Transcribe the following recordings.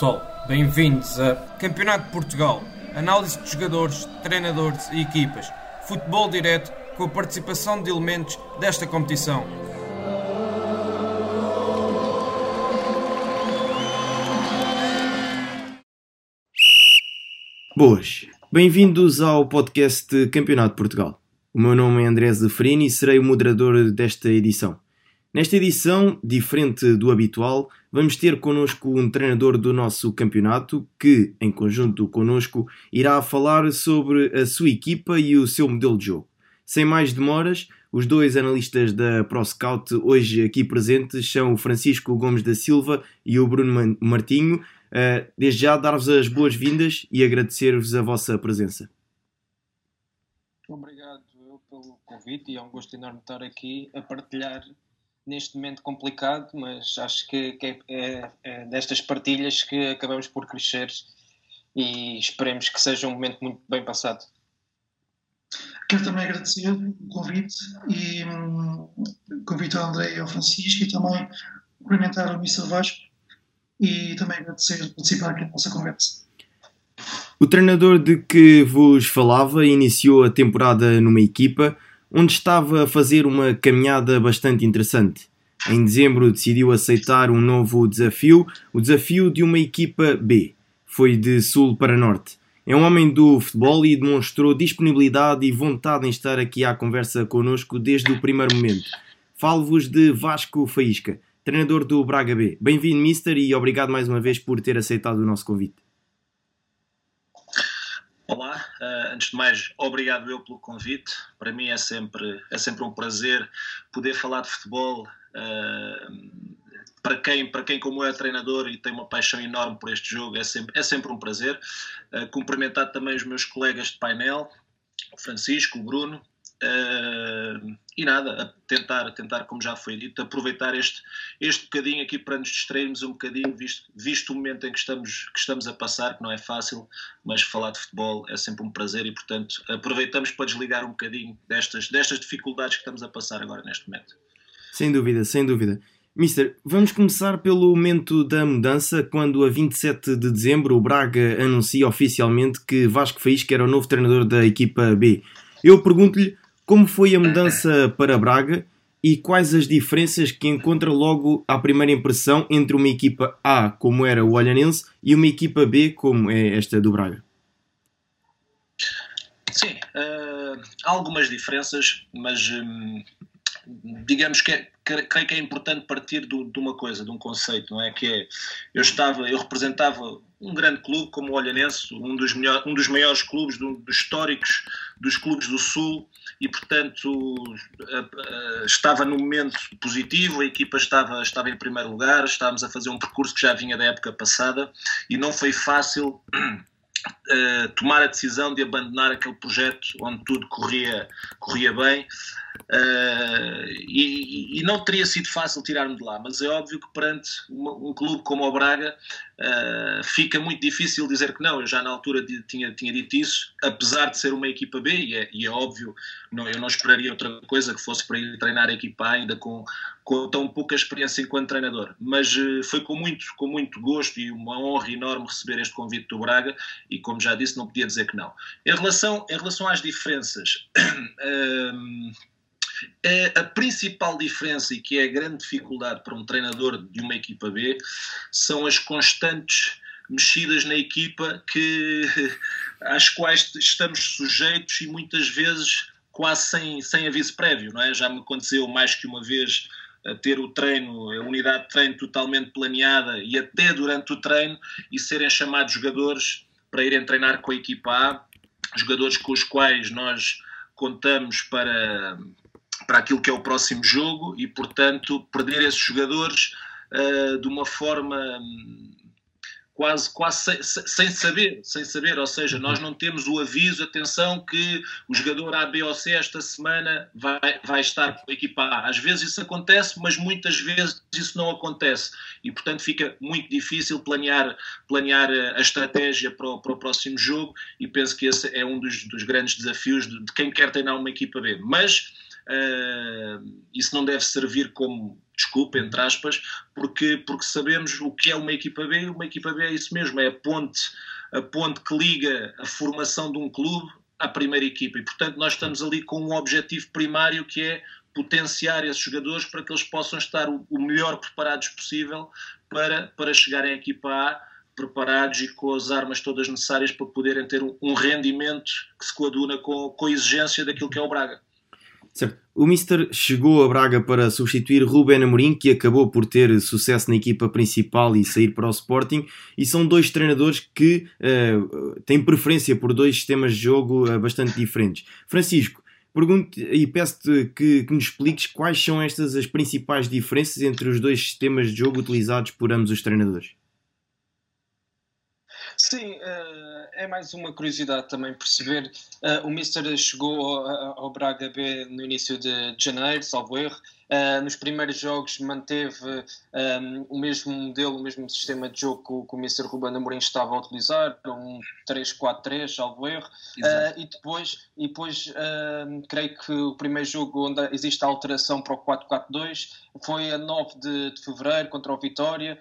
Pessoal, bem-vindos a Campeonato de Portugal, análise de jogadores, treinadores e equipas, futebol direto com a participação de elementos desta competição. Boas, bem-vindos ao podcast Campeonato de Portugal. O meu nome é André Zeferini e serei o moderador desta edição. Nesta edição, diferente do habitual, vamos ter connosco um treinador do nosso campeonato que, em conjunto connosco, irá falar sobre a sua equipa e o seu modelo de jogo. Sem mais demoras, os dois analistas da ProScout hoje aqui presentes são o Francisco Gomes da Silva e o Bruno Martinho. Uh, desde já dar-vos as boas-vindas e agradecer-vos a vossa presença. Obrigado pelo convite e é um gosto enorme estar aqui a partilhar neste momento complicado, mas acho que, que é, é, é, destas partilhas que acabamos por crescer e esperemos que seja um momento muito bem passado. Quero também agradecer o convite e um, convite ao André e ao Francisco e também cumprimentar o Missa Vasco e também agradecer por participar aqui na nossa conversa. O treinador de que vos falava iniciou a temporada numa equipa onde estava a fazer uma caminhada bastante interessante. Em dezembro decidiu aceitar um novo desafio, o desafio de uma equipa B. Foi de sul para norte. É um homem do futebol e demonstrou disponibilidade e vontade em estar aqui à conversa connosco desde o primeiro momento. Falo-vos de Vasco Faísca, treinador do Braga B. Bem-vindo, Mister, e obrigado mais uma vez por ter aceitado o nosso convite. Olá, uh, antes de mais, obrigado eu pelo convite. Para mim é sempre, é sempre um prazer poder falar de futebol. Uh, para quem, para quem como eu é treinador e tem uma paixão enorme por este jogo, é sempre, é sempre um prazer. Uh, cumprimentar também os meus colegas de painel, o Francisco, o Bruno, Uh, e nada, a tentar, a tentar, como já foi dito, aproveitar este, este bocadinho aqui para nos distrairmos um bocadinho, visto, visto o momento em que estamos, que estamos a passar, que não é fácil, mas falar de futebol é sempre um prazer e, portanto, aproveitamos para desligar um bocadinho destas, destas dificuldades que estamos a passar agora neste momento. Sem dúvida, sem dúvida. Mister, vamos começar pelo momento da mudança, quando a 27 de dezembro o Braga anuncia oficialmente que Vasco Faísca era o novo treinador da equipa B. Eu pergunto-lhe como foi a mudança para Braga e quais as diferenças que encontra logo à primeira impressão entre uma equipa A, como era o Olhanense, e uma equipa B, como é esta do Braga? Sim, uh, há algumas diferenças, mas um, digamos que é, creio que é importante partir do, de uma coisa, de um conceito, não é? Que é, eu estava, eu representava um grande clube como o Olhanense, um dos, melhor, um dos maiores clubes, do, dos históricos dos clubes do Sul, e portanto estava num momento positivo, a equipa estava, estava em primeiro lugar, estávamos a fazer um percurso que já vinha da época passada, e não foi fácil Uh, tomar a decisão de abandonar aquele projeto onde tudo corria, corria bem. Uh, e, e, não teria sido fácil tirar-me de lá, mas é óbvio que perante uma, um clube como o Braga uh, fica muito difícil dizer que não. Eu já na altura tinha, tinha dito isso, apesar de ser uma equipa B, e é, e é óbvio, não, eu não esperaria outra coisa que fosse para ir treinar a equipa A ainda com, com tão pouca experiência enquanto treinador. Mas uh, foi com muito, com muito gosto e uma honra enorme receber este convite do Braga, e como já disse, não podia dizer que não. Em relação, em relação às diferenças. É a principal diferença e que é a grande dificuldade para um treinador de uma equipa B são as constantes mexidas na equipa que, às quais estamos sujeitos e muitas vezes quase sem, sem aviso prévio, não é? Já me aconteceu mais que uma vez ter o treino, a unidade de treino totalmente planeada e até durante o treino e serem chamados jogadores para irem treinar com a equipa A, jogadores com os quais nós contamos para, para aquilo que é o próximo jogo e, portanto, perder esses jogadores uh, de uma forma um, quase, quase sem, sem, saber, sem saber, ou seja, nós não temos o aviso, atenção, que o jogador A, B ou C esta semana vai, vai estar com a equipa A. Às vezes isso acontece, mas muitas vezes isso não acontece e, portanto, fica muito difícil planear, planear a estratégia para o, para o próximo jogo e penso que esse é um dos, dos grandes desafios de, de quem quer treinar uma equipa B. Mas Uh, isso não deve servir como desculpa, entre aspas, porque, porque sabemos o que é uma equipa B, uma equipa B é isso mesmo, é a ponte, a ponte que liga a formação de um clube à primeira equipa e portanto nós estamos ali com um objetivo primário que é potenciar esses jogadores para que eles possam estar o, melhor preparados possível para, para chegarem à equipa A preparados e com as armas todas necessárias para poderem ter um, rendimento que se coaduna com, com a exigência daquilo que é o Braga. Certo. O Mister chegou a Braga para substituir Ruben Amorim, que acabou por ter sucesso na equipa principal e sair para o Sporting, e são dois treinadores que uh, têm preferência por dois sistemas de jogo uh, bastante diferentes. Francisco, pergunto e peço-te que, que nos expliques quais são estas as principais diferenças entre os dois sistemas de jogo utilizados por ambos os treinadores. Sim, uh, é mais uma curiosidade também perceber. Uh, o Mister chegou ao Braga B no início de janeiro, salvo erro. Uh, nos primeiros jogos manteve um, ehm, o mesmo modelo, o mesmo sistema de jogo que o, que o Mr. Ruben Amorim estava a utilizar, um 3-4-3, salvo erro, uh, e depois, e depois uh, creio que o primeiro jogo onde existe a alteração para o 4-4-2 foi a 9 de, de fevereiro contra o Vitória,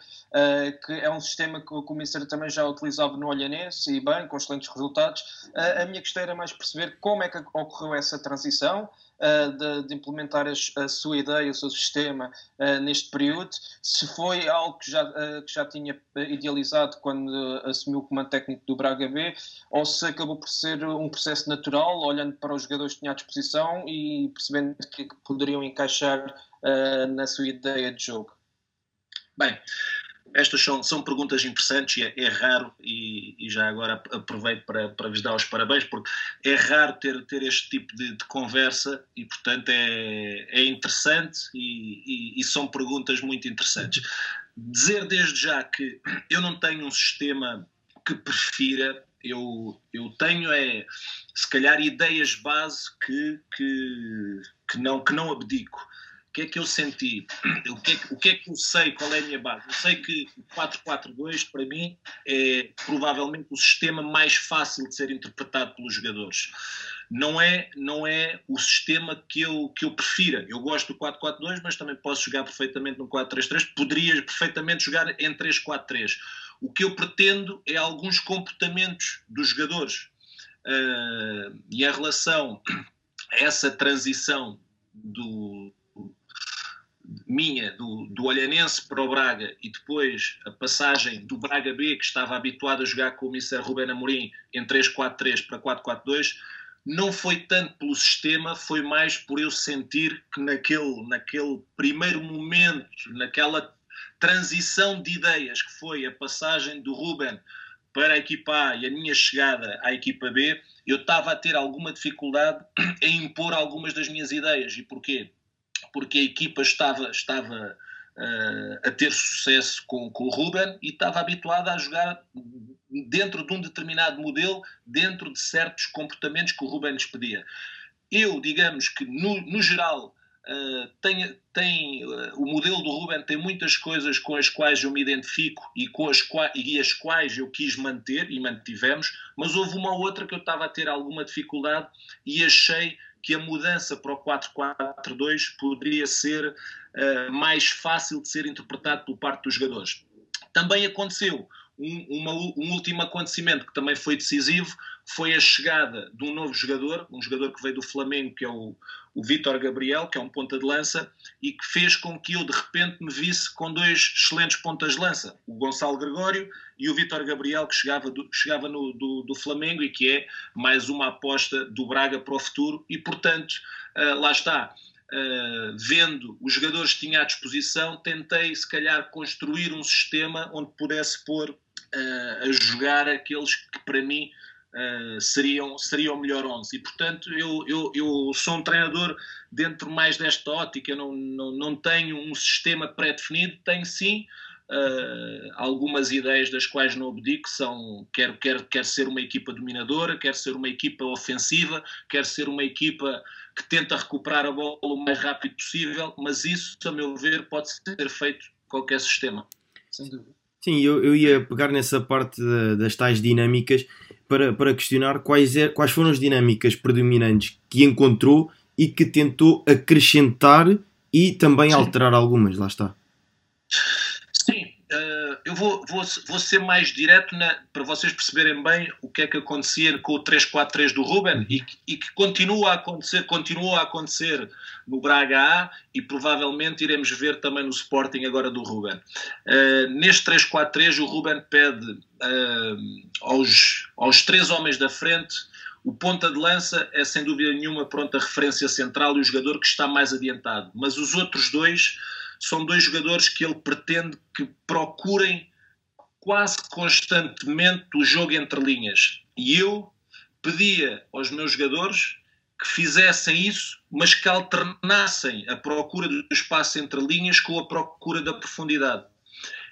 que é um sistema que, o Mr. também já utilizava no Olhanense e bem, com excelentes resultados. a minha questão era mais perceber como é que ocorreu essa transição, de, de, implementar a, sua ideia, o seu sistema uh, neste período, se foi algo que já, uh, que já tinha idealizado quando assumiu o comando técnico do Braga B, ou se acabou por ser um processo natural, olhando para os jogadores que tinha à disposição e percebendo que poderiam encaixar na sua ideia de jogo. Bem, estas são, são perguntas interessantes e é, é raro, e, e, já agora aproveito para, para vos dar os parabéns, porque é raro ter, ter este tipo de, de conversa e, portanto, é, é interessante e, e, e, são perguntas muito interessantes. Dizer desde já que eu não tenho um sistema que prefira, eu, eu tenho é, se calhar, ideias base que, que, que, não, que não abdico o que é que eu senti? O que é que, o que, é que eu sei? Qual é a minha base? Eu sei que o 4-4-2, para mim, é provavelmente o sistema mais fácil de ser interpretado pelos jogadores. Não é, não é o sistema que eu, que eu prefira. Eu gosto do 4-4-2, mas também posso jogar perfeitamente no 4-3-3. Poderia perfeitamente jogar em 3-4-3. O que eu pretendo é alguns comportamentos dos jogadores. Uh, e em relação a essa transição do, minha do, do Olhanense para o Braga e depois a passagem do Braga B, que estava habituado a jogar com o Mr. Rubén Amorim em 3-4-3 para 4-4-2, não foi tanto pelo sistema, foi mais por eu sentir que naquele, naquele primeiro momento, naquela transição de ideias que foi a passagem do Ruben para a equipa A e a minha chegada à equipa B, eu estava a ter alguma dificuldade em impor algumas das minhas ideias. E porquê? Porque a equipa estava, estava uh, a ter sucesso com, com o Ruben e estava habituada a jogar dentro de um determinado modelo, dentro de certos comportamentos que o Ruben lhes pedia. Eu, digamos que no, no geral, Uh, tem, tem uh, o modelo do Ruben tem muitas coisas com as quais eu me identifico e com as, e as quais eu quis manter e mantivemos, mas houve uma outra que eu estava a ter alguma dificuldade e achei que a mudança para o 4-4-2 poderia ser uh, mais fácil de ser interpretado por parte dos jogadores. Também aconteceu um, uma, um último acontecimento que também foi decisivo, foi a chegada de um novo jogador, um jogador que veio do Flamengo, que é o, o Vítor Gabriel, que é um ponta de lança, e que fez com que eu de repente me visse com dois excelentes pontas de lança, o Gonçalo Gregório e o Vítor Gabriel, que chegava, do, chegava no, do, do, Flamengo e que é mais uma aposta do Braga para o futuro, e portanto, uh, lá está. Uh, vendo os jogadores que tinha à disposição, tentei se calhar construir um sistema onde pudesse pôr uh, a jogar aqueles que para mim uh, seriam, seriam o melhor 11. E, portanto, eu, eu, eu sou um treinador dentro mais desta ótica, não, não, não tenho um sistema pré-definido, tenho sim uh, algumas ideias das quais não abdico, são quero, quero, quero ser uma equipa dominadora, quero ser uma equipa ofensiva, quero ser uma equipa que tenta recuperar a bola o mais rápido possível, mas isso, a meu ver, pode ser feito qualquer sistema. Sem dúvida. Sim, eu, eu ia pegar nessa parte das tais dinâmicas para, para questionar quais, é, quais foram as dinâmicas predominantes que encontrou e que tentou acrescentar e também alterar algumas, lá está. Eu vou, vou, vou ser mais direto na, para vocês perceberem bem o que é que acontecia com o 3-4-3 do Ruben e, e, que continua a acontecer, continua a acontecer no Braga A e provavelmente iremos ver também no Sporting agora do Ruben. Uh, neste 3-4-3 o Ruben pede uh, aos, aos três homens da frente o ponta de lança é sem dúvida nenhuma pronta referência central e o jogador que está mais adiantado, mas os outros dois são dois jogadores que ele pretende que procurem quase constantemente o jogo entre linhas. E eu pedia aos meus jogadores que fizessem isso, mas que alternassem a procura do espaço entre linhas com a procura da profundidade.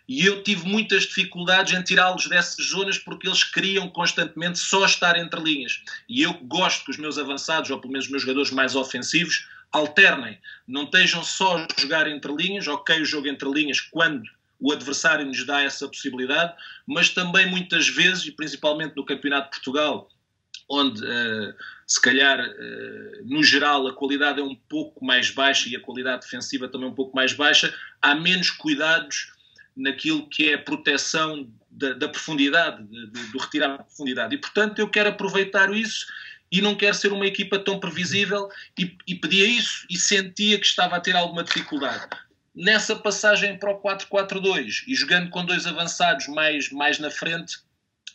E eu tive muitas dificuldades em tirá-los dessas zonas porque eles queriam constantemente só estar entre linhas. E eu gosto que os meus avançados, ou pelo menos os meus jogadores mais ofensivos, alternem. Não estejam só a jogar entre linhas, ok, o jogo entre linhas quando o adversário nos dá essa possibilidade, mas também muitas vezes, e principalmente no Campeonato de Portugal, onde uh, se calhar uh, no geral a qualidade é um pouco mais baixa e a qualidade defensiva também um pouco mais baixa, há menos cuidados naquilo que é a proteção da, da profundidade, de, de, do retirar a profundidade. E portanto eu quero aproveitar isso e não quero ser uma equipa tão previsível e, e pedia isso e sentia que estava a ter alguma dificuldade. Nessa passagem para o 4-4-2 e jogando com dois avançados mais, mais na frente,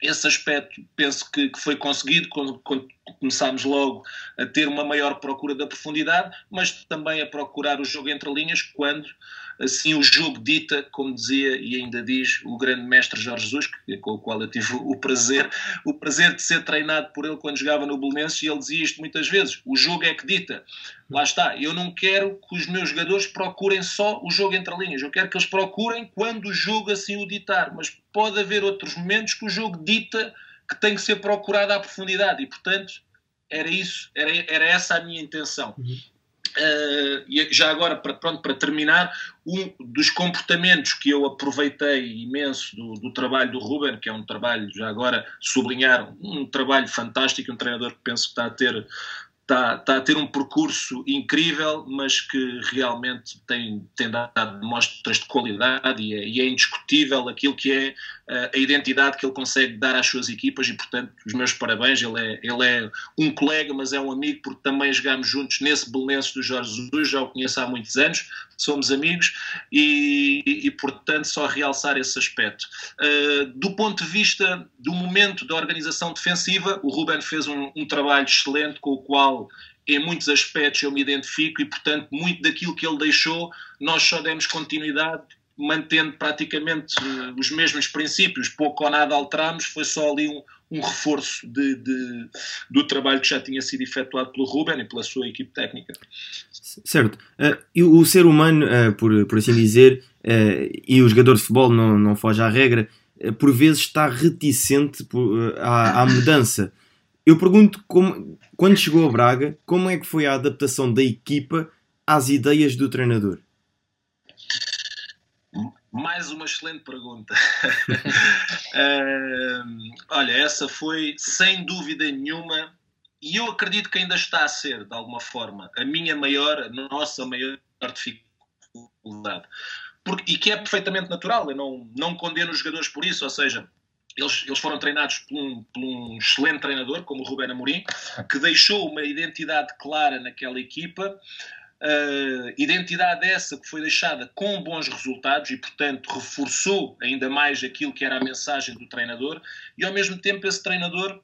esse aspecto penso que, que foi conseguido quando, quando, começámos logo a ter uma maior procura da profundidade, mas também a procurar o jogo entre linhas quando assim o jogo dita, como dizia e ainda diz o grande mestre Jorge Jesus, com o qual eu tive o prazer, o prazer de ser treinado por ele quando jogava no Belenenses, e ele dizia isto muitas vezes: o jogo é que dita. Lá está, eu não quero que os meus jogadores procurem só o jogo entre linhas, eu quero que eles procurem quando o jogo assim o ditar, mas pode haver outros momentos que o jogo dita que tem que ser procurado à profundidade, e portanto era isso, era, era essa a minha intenção. Uhum. Uh, e já agora, para, pronto, para terminar, um dos comportamentos que eu aproveitei imenso do, do, trabalho do Ruben, que é um trabalho, já agora sublinhar, um trabalho fantástico, um treinador que penso que está a ter está, está a ter um percurso incrível, mas que realmente tem, tem dado mostras de qualidade e é, e é indiscutível aquilo que é a identidade que ele consegue dar às suas equipas e, portanto, os meus parabéns. Ele é, ele é um colega, mas é um amigo, porque também jogámos juntos nesse Belenenses do Jorge Jesus, já o conheço há muitos anos, somos amigos e, e, portanto, só realçar esse aspecto. Uh, do ponto de vista do momento da organização defensiva, o Ruben fez um, um trabalho excelente com o qual em muitos aspectos eu me identifico e, portanto, muito daquilo que ele deixou, nós só demos continuidade mantendo praticamente uh, os mesmos princípios, pouco ou nada alteramos, foi só ali um, um reforço de, de, do trabalho que já tinha sido efetuado pelo Ruben e pela sua equipe técnica. Certo. Uh, o ser humano, uh, por, por assim dizer, e o jogador de futebol não, não foge à regra, por vezes está reticente por, à, à mudança. Eu pergunto, como, quando chegou a Braga, como é que foi a adaptação da equipa às ideias do treinador? Mais uma excelente pergunta. uh, olha, essa foi sem dúvida nenhuma, e eu acredito que ainda está a ser, de alguma forma, a minha maior, a nossa maior dificuldade. Porque, e que é perfeitamente natural, eu não, não condeno os jogadores por isso, ou seja, eles, eles foram treinados por um, por um, excelente treinador, como o Ruben Amorim, que deixou uma identidade clara naquela equipa, Uh, identidade essa que foi deixada com bons resultados e, portanto, reforçou ainda mais aquilo que era a mensagem do treinador, e ao mesmo tempo esse treinador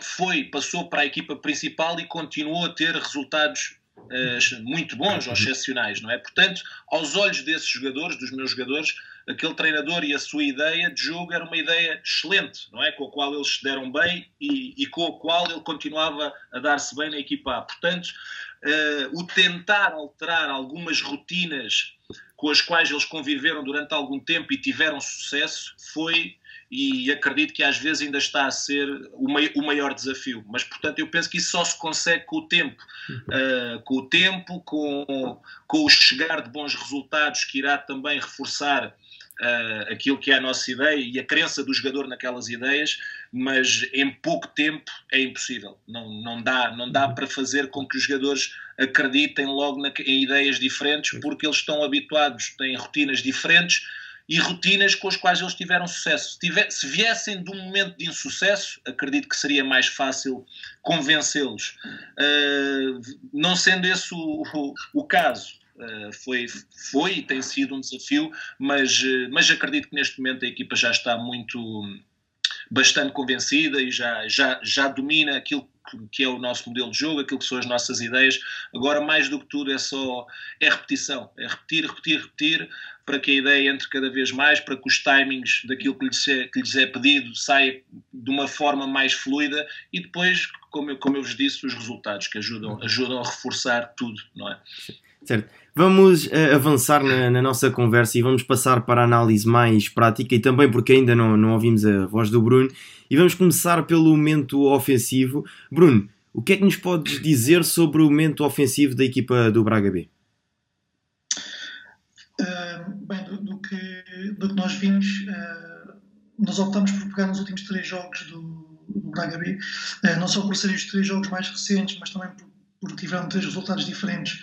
foi, passou para a equipa principal e continuou a ter resultados uh, muito bons ou excepcionais, não é? Portanto, aos olhos desses jogadores, dos meus jogadores, aquele treinador e a sua ideia de jogo era uma ideia excelente, não é? Com a qual eles se deram bem e, e com a qual ele continuava a dar-se bem na equipa A. Portanto, uh, o tentar alterar algumas rotinas com as quais eles conviveram durante algum tempo e tiveram sucesso foi e acredito que às vezes ainda está a ser o, maior desafio. Mas, portanto, eu penso que isso só se consegue com o tempo. Uh, com o tempo, com, com o chegar de bons resultados, que irá também reforçar uh, aquilo que é a nossa ideia e a crença do jogador naquelas ideias, mas em pouco tempo é impossível. Não, não, dá, não dá para fazer com que os jogadores acreditem logo na, em ideias diferentes, porque eles estão habituados, têm rotinas diferentes e rotinas com as quais eles tiveram sucesso. Se, tiver, se viessem de um momento de insucesso, acredito que seria mais fácil convencê-los. Uh, não sendo esse o, o, o caso, uh, foi, foi e tem sido um desafio, mas, uh, mas acredito que neste momento a equipa já está muito bastante convencida e já, já, já domina aquilo que é o nosso modelo de jogo, aquilo que são as nossas ideias. Agora, mais do que tudo, é só é repetição, é repetir, repetir, repetir, para que a ideia entre cada vez mais, para que os timings daquilo que lhes é, que lhes é pedido saia de uma forma mais fluida e depois, como eu, como eu vos disse, os resultados que ajudam, ajudam a reforçar tudo, não é? Certo. Vamos uh, avançar na, na, nossa conversa e vamos passar para a análise mais prática e também porque ainda não, não ouvimos a voz do Bruno. E vamos começar pelo momento ofensivo. Bruno, o que é que nos podes dizer sobre o momento ofensivo da equipa do Braga B? Uh, bem, do, do, que, do que nós vimos, uh, nós optamos por pegar nos últimos três jogos do, do Braga B, uh, não só por serem os três jogos mais recentes, mas também por, por tiveram três resultados diferentes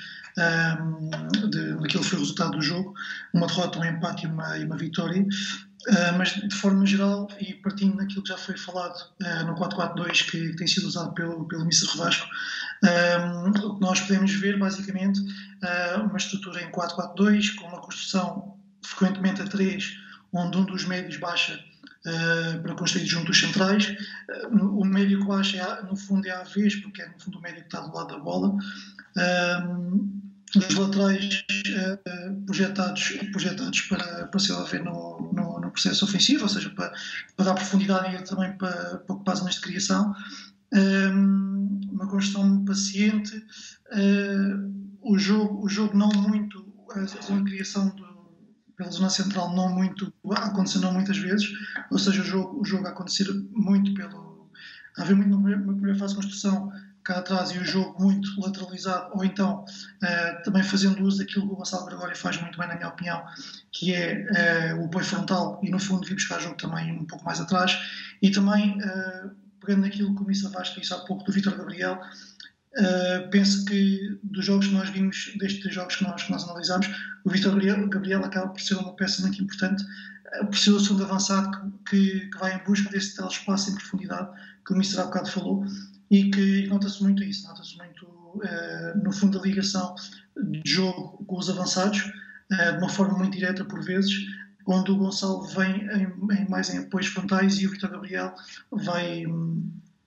de, daquilo que foi o resultado do jogo, uma derrota, um empate e uma, e uma vitória. Uh, mas de forma geral, e partindo daquilo que já foi falado uh, no 442 que, que, tem sido usado pelo, pelo Mr. Revasco, um, o que nós podemos ver basicamente uh, uma estrutura em 442 com uma construção frequentemente a 3, onde um dos médios baixa para construir junto dos centrais. o médio que baixa, é, no fundo, é a vez, porque é no fundo o médio que está do lado da bola os laterais uh, projetados, projetados para, para se haver no, no, no, processo ofensivo, ou seja, para, para dar profundidade e também para, para ocupar zonas de criação. Um, uma construção paciente, uh, o, jogo, o jogo não muito, a zona de criação do, pela zona central não muito, aconteceu não muitas vezes, ou seja, o jogo, o jogo a acontecer muito pelo. haver muito na primeira fase de construção cá atrás e o jogo muito lateralizado, ou então uh, também fazendo uso daquilo que o Gonçalo Gregório faz muito bem, na minha opinião, que é uh, o apoio frontal e no fundo vir buscar jogo também um pouco mais atrás, e também uh, pegando naquilo que o Missa Vasco disse há pouco do Vitor Gabriel, penso que dos jogos que nós vimos, destes jogos que nós, que nós analisamos, o Vitor Gabriel, Gabriel acaba por ser uma peça muito importante, por ser o segundo avançado que, que, que vai em busca desse tal espaço em profundidade que o Mister há bocado falou, e que nota-se muito isso, nota-se muito, uh, no fundo, a ligação de jogo com os avançados, uh, de uma forma muito direta por vezes, onde o Gonçalo vem em, em mais em apoios frontais e o Vitor Gabriel vai,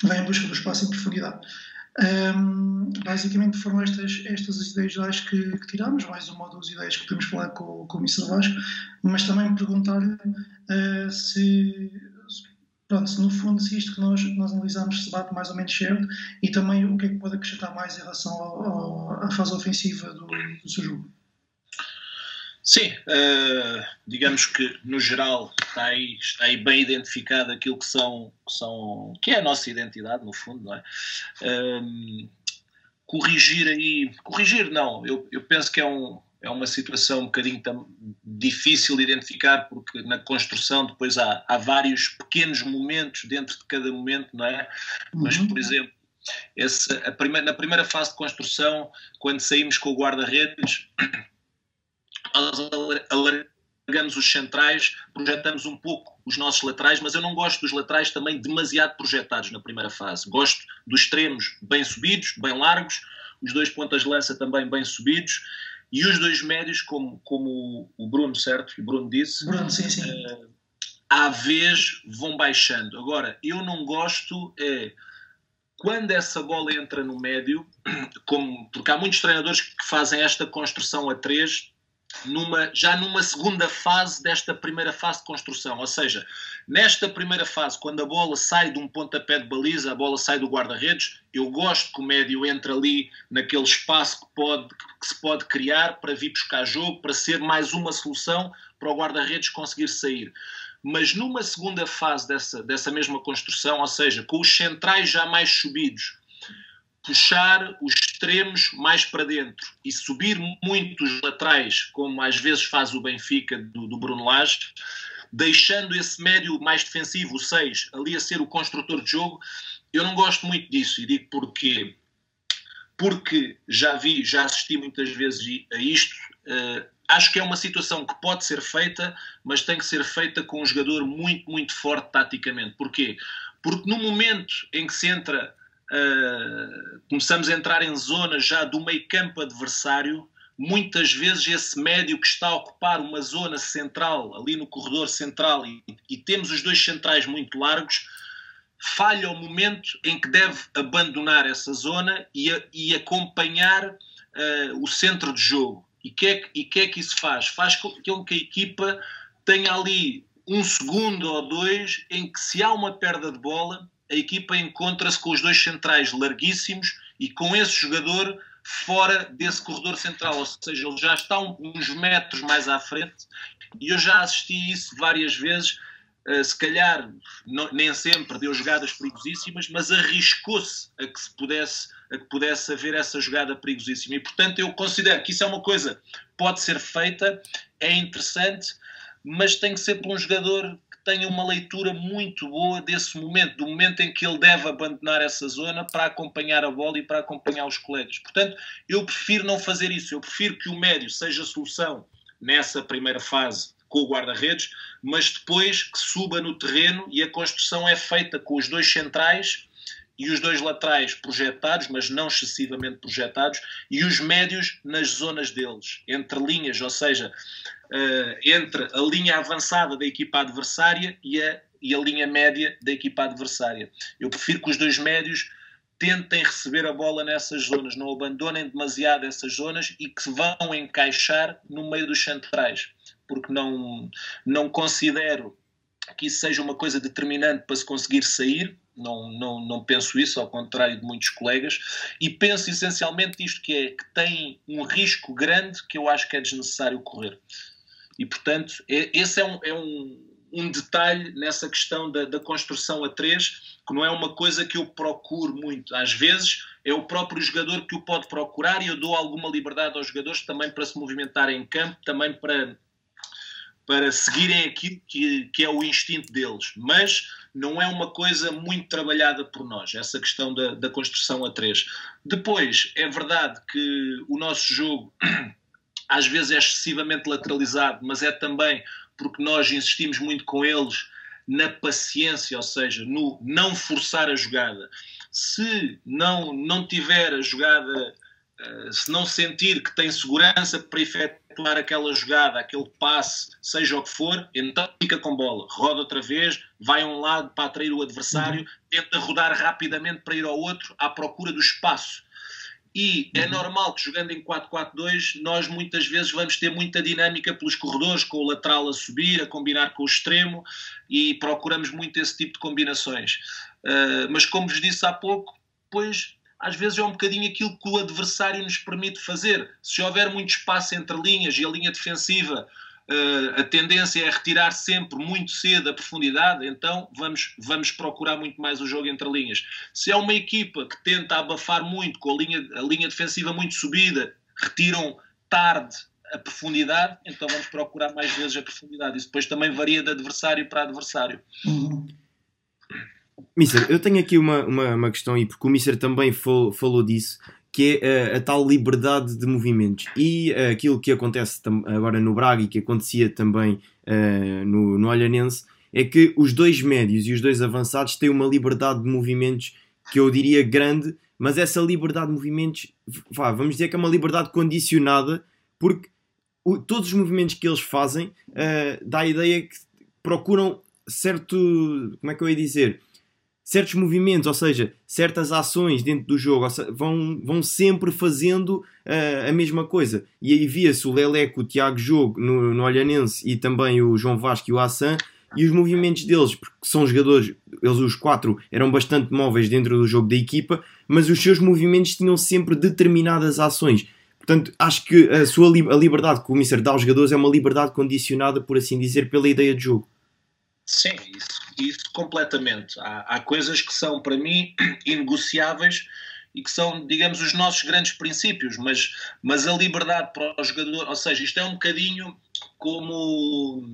vai em busca do espaço em profundidade. Um, basicamente foram estas, estas as ideias gerais que, que tiramos, mais uma ou duas ideias que podemos falar com, com o Mr. Vasco, mas também perguntar-lhe uh, se, pronto, no fundo se isto que nós, nós analisamos se bate mais ou menos certo e também o que é que pode acrescentar mais em relação à fase ofensiva do, do seu jogo. Sim, uh, digamos que no geral está aí, está aí bem identificado aquilo que são, que são que é a nossa identidade no fundo, não é? Uh, corrigir aí, corrigir não, eu, eu penso que é um, é uma situação um bocadinho difícil de identificar, porque na construção depois há, há vários pequenos momentos dentro de cada momento, não é? Uhum. Mas, por exemplo, esse, primeira, na primeira fase de construção, quando saímos com o guarda-redes, alargamos os centrais, projetamos um pouco os nossos laterais, mas eu não gosto dos laterais também demasiado projetados na primeira fase. Gosto dos extremos bem subidos, bem largos, os dois pontas de lança também bem subidos e os dois médios, como, como o Bruno, certo? O Bruno disse, Bruno, sim, sim. Uh, à vez vão baixando. Agora, eu não gosto é quando essa bola entra no médio, como, porque há muitos treinadores que fazem esta construção a três numa, já numa segunda fase desta primeira fase de construção. Ou seja, nesta primeira fase, quando a bola sai de um pontapé de baliza, a bola sai do guarda-redes, eu gosto que o médio entre ali naquele espaço que, pode, que se pode criar para vir buscar jogo, para ser mais uma solução para o guarda-redes conseguir sair. Mas numa segunda fase dessa, dessa mesma construção, ou seja, com os centrais já mais subidos, puxar os extremos mais para dentro e subir muito os laterais, como às vezes faz o Benfica do, do Bruno Lage, deixando esse médio mais defensivo, o 6, ali a ser o construtor de jogo, eu não gosto muito disso. E digo porquê. Porque já vi, já assisti muitas vezes a isto. Uh, acho que é uma situação que pode ser feita, mas tem que ser feita com um jogador muito, muito forte taticamente. Porquê? Porque no momento em que se entra, uh, começamos a entrar em zonas já do meio campo adversário, muitas vezes esse médio que está a ocupar uma zona central, ali no corredor central, e, e temos os dois centrais muito largos, falha o momento em que deve abandonar essa zona e, e acompanhar uh, o centro de jogo. E o que, é que, que é que isso faz? Faz com que a equipa tenha ali um segundo ou dois em que se há uma perda de bola, a equipa encontra-se com os dois centrais larguíssimos e com esse jogador fora desse corredor central, ou seja, ele já está uns metros mais à frente e eu já assisti isso várias vezes. Uh, se calhar nem sempre deu jogadas perigosíssimas, mas arriscou-se a que se pudesse a que pudesse haver essa jogada perigosíssima. E portanto eu considero que isso é uma coisa pode ser feita, é interessante, mas tem que ser por um jogador tenha uma leitura muito boa desse momento, do momento em que ele deve abandonar essa zona para acompanhar a bola e para acompanhar os colegas. Portanto, eu prefiro não fazer isso, eu prefiro que o médio seja a solução nessa primeira fase com o guarda-redes, mas depois que suba no terreno e a construção é feita com os dois centrais e os dois laterais projetados, mas não excessivamente projetados, e os médios nas zonas deles, entre linhas, ou seja, entre a linha avançada da equipa adversária e a, e a linha média da equipa adversária. Eu prefiro que os dois médios tentem receber a bola nessas zonas, não abandonem demasiado essas zonas e que vão encaixar no meio dos centrais, porque não, não considero que isso seja uma coisa determinante para se conseguir sair, não, não, não penso isso, ao contrário de muitos colegas, e penso essencialmente isto que é que tem um risco grande que eu acho que é desnecessário correr. E, portanto, é, esse é um, é um, um detalhe nessa questão da, da, construção a três, que não é uma coisa que eu procuro muito. Às vezes é o próprio jogador que o pode procurar e eu dou alguma liberdade aos jogadores também para se movimentarem em campo, também para, para seguirem aquilo que, que é o instinto deles. Mas não é uma coisa muito trabalhada por nós, essa questão da, da construção a três. Depois, é verdade que o nosso jogo às vezes é excessivamente lateralizado, mas é também porque nós insistimos muito com eles na paciência, ou seja, no não forçar a jogada. Se não, não tiver a jogada, eh, se não sentir que tem segurança para efetuar aquela jogada, aquele passe, seja o que for, então fica com bola, roda outra vez, vai a um lado para atrair o adversário, uhum. tenta rodar rapidamente para ir ao outro à procura do espaço e é uhum. normal que jogando em 4-4-2 nós muitas vezes vamos ter muita dinâmica pelos corredores, com o lateral a subir, a combinar com o extremo e procuramos muito esse tipo de combinações. Uh, mas como vos disse há pouco, pois às vezes é um bocadinho aquilo que o adversário nos permite fazer. Se houver muito espaço entre linhas e a linha defensiva a tendência é retirar sempre muito cedo a profundidade, então vamos, vamos procurar muito mais o jogo entre linhas. Se é uma equipa que tenta abafar muito, com a linha, a linha defensiva muito subida, retiram tarde a profundidade, então vamos procurar mais vezes a profundidade. Isso depois também varia de adversário para adversário. Mister, eu tenho aqui uma, uma, uma questão aí, porque o Mister também falou, falou disso que é a, a tal liberdade de movimentos. E uh, aquilo que acontece agora no Braga e que acontecia também uh, no, no Olhanense é que os dois médios e os dois avançados têm uma liberdade de movimentos que eu diria grande, mas essa liberdade de movimentos, vá, vamos dizer que é uma liberdade condicionada, porque o, todos os movimentos que eles fazem uh, dá a ideia que procuram certo. Como é que eu ia dizer? Certos movimentos, ou seja, certas ações dentro do jogo, seja, vão, vão sempre fazendo uh, a mesma coisa. E aí via-se o Leleco, o Tiago Jogo no, no Olhanense e também o João Vasco e o Assan, e os movimentos deles, porque são jogadores, eles os quatro eram bastante móveis dentro do jogo da equipa, mas os seus movimentos tinham sempre determinadas ações. Portanto, acho que a sua a liberdade que o Mister dá aos jogadores é uma liberdade condicionada, por assim dizer, pela ideia de jogo. Sim, isso, isso completamente. Há, há coisas que são, para mim, inegociáveis e que são, digamos, os nossos grandes princípios, mas, mas a liberdade para o jogador, ou seja, isto é um bocadinho como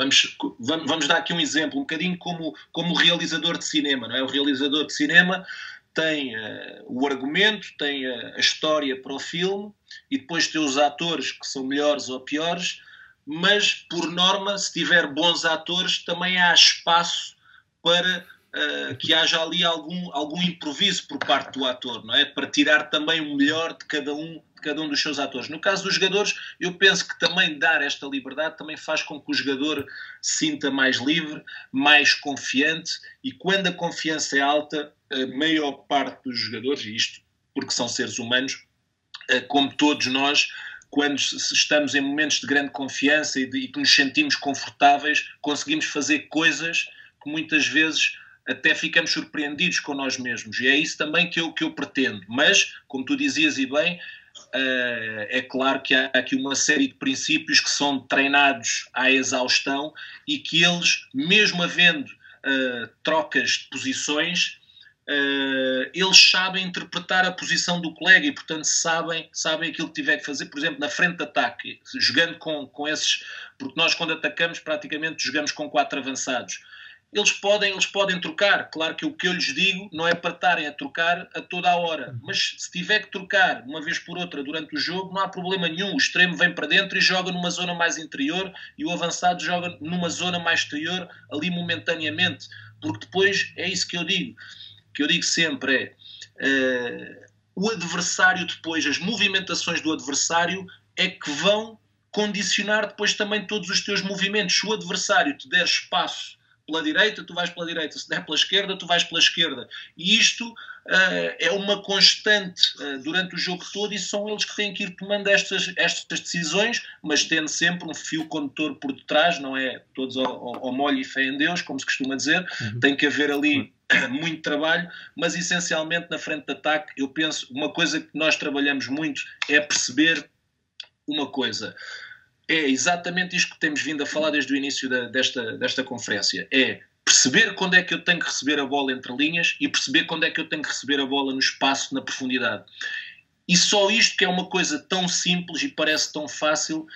Vamos, vamos dar aqui um exemplo, um bocadinho como, como realizador de cinema, não é? O realizador de cinema tem uh, o argumento, tem a, a, história para o filme e depois tem os atores que são melhores ou piores, mas por norma, se tiver bons atores, também há espaço para uh, que haja ali algum, algum improviso por parte do ator, não é? Para tirar também o melhor de cada um de cada um dos seus atores. No caso dos jogadores, eu penso que também dar esta liberdade também faz com que o jogador sinta mais livre, mais confiante e quando a confiança é alta, a maior parte dos jogadores, e isto porque são seres humanos, eh, como todos nós, quando estamos em momentos de grande confiança e, de, e que nos sentimos confortáveis, conseguimos fazer coisas que muitas vezes até ficamos surpreendidos com nós mesmos. E é isso também que eu, que eu pretendo. Mas, como tu dizias e bem, Uh, é claro que há aqui uma série de princípios que são treinados à exaustão e que eles, mesmo havendo uh, trocas de posições, uh, eles sabem interpretar a posição do colega e, portanto, sabem, sabem aquilo que tiver que fazer, por exemplo, na frente de ataque, jogando com, com esses. Porque nós, quando atacamos, praticamente jogamos com quatro avançados eles podem, eles podem trocar. Claro que o que eu lhes digo não é para estarem a trocar a toda a hora, uhum. mas se tiver que trocar uma vez por outra durante o jogo, não há problema nenhum. O extremo vem para dentro e joga numa zona mais interior e o avançado joga numa zona mais exterior, ali momentaneamente, porque depois é isso que eu digo. Que eu digo sempre é uh, o adversário depois, as movimentações do adversário é que vão condicionar depois também todos os teus movimentos. Se o adversário te der espaço pela direita, tu vais pela direita, se der pela esquerda, tu vais pela esquerda. E isto é uma constante uh, durante o jogo todo e são eles que têm que ir tomando estas, estas decisões, mas tendo sempre um fio condutor por detrás, não é todos ao, ao, ao molho e fé em Deus, como se costuma dizer, uhum. tem que haver ali muito trabalho, mas essencialmente na frente de ataque, eu penso, uma coisa que nós trabalhamos muito é perceber uma coisa é exatamente isto que temos vindo a falar desde o início da, desta, desta conferência. É perceber quando é que eu tenho que receber a bola entre linhas e perceber quando é que eu tenho que receber a bola no espaço, na profundidade. E só isto, que é uma coisa tão simples e parece tão fácil,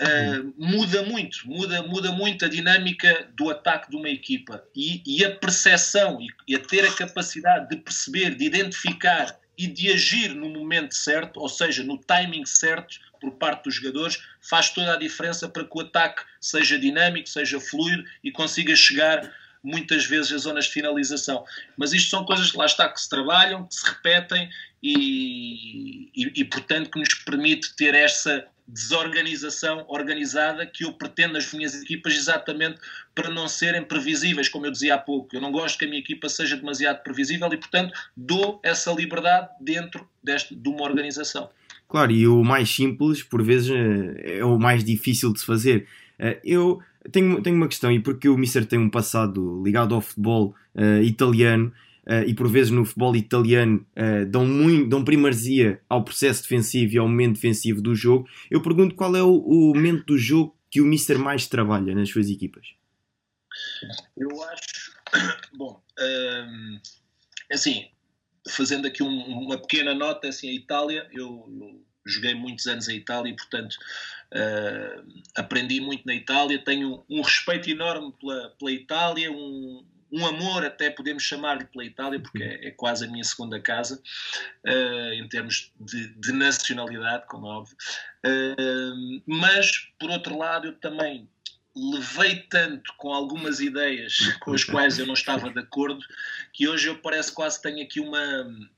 uh, muda muito, muda, muda muito a dinâmica do ataque de uma equipa. E, e a percepção e, e a ter a capacidade de perceber, de identificar e de agir no momento certo, ou seja, no timing certo, por parte dos jogadores, faz toda a diferença para que o ataque seja dinâmico, seja fluido e consiga chegar muitas vezes às zonas de finalização. Mas isto são coisas que lá está, que se trabalham, que se repetem e, e, e portanto, que nos permite ter essa desorganização organizada que eu pretendo nas minhas equipas exatamente para não serem previsíveis, como eu dizia há pouco. Eu não gosto que a minha equipa seja demasiado previsível e, portanto, dou essa liberdade dentro deste, de uma organização. Claro, e o mais simples, por vezes, eh, é o mais difícil de se fazer. Eh, eu tenho, tenho uma questão, e porque o Mister tem um passado ligado ao futebol uh, italiano, uh, e por vezes no futebol italiano uh, dão, muito, dão primazia ao processo defensivo e ao momento defensivo do jogo, eu pergunto qual é o, o momento do jogo que o Mister mais trabalha nas suas equipas? Eu acho. Bom, um, assim, fazendo aqui um, uma pequena nota, assim, a Itália, eu, eu, joguei muitos anos em Itália e, portanto, uh, aprendi muito na Itália, tenho um respeito enorme pela, pela Itália, um, um amor, até podemos chamar-lhe pela Itália, porque é, é, quase a minha segunda casa, uh, em termos de, de, nacionalidade, como é óbvio. Uh, mas, por outro lado, eu também levei tanto com algumas ideias com as quais eu não estava de acordo que hoje eu parece quase tenho aqui uma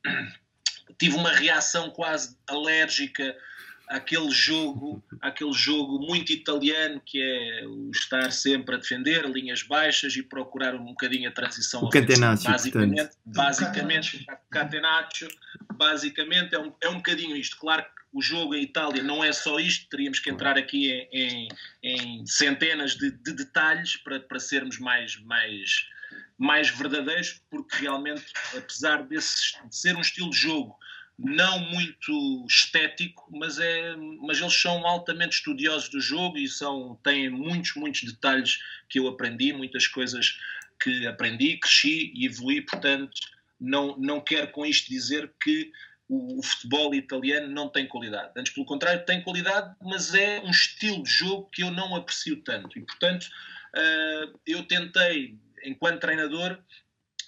tive uma reação quase alérgica àquele jogo, àquele jogo muito italiano que é o estar sempre a defender linhas baixas e procurar um bocadinho a transição o catenaccio, basicamente, portanto. basicamente, catenaccio, basicamente é um, é um bocadinho isto. Claro que o jogo em Itália não é só isto, teríamos que entrar aqui em, em, em centenas de, de, detalhes para, para sermos mais, mais, mais verdadeiros, porque realmente, apesar desse, de ser um estilo de jogo não muito estético, mas, é, mas eles são altamente estudiosos do jogo e são, têm muitos, muitos detalhes que eu aprendi, muitas coisas que aprendi, cresci e evolui, portanto, não, não quero com isto dizer que o, o, futebol italiano não tem qualidade. Antes, pelo contrário, tem qualidade, mas é um estilo de jogo que eu não aprecio tanto. E, portanto, uh, eu tentei, enquanto treinador,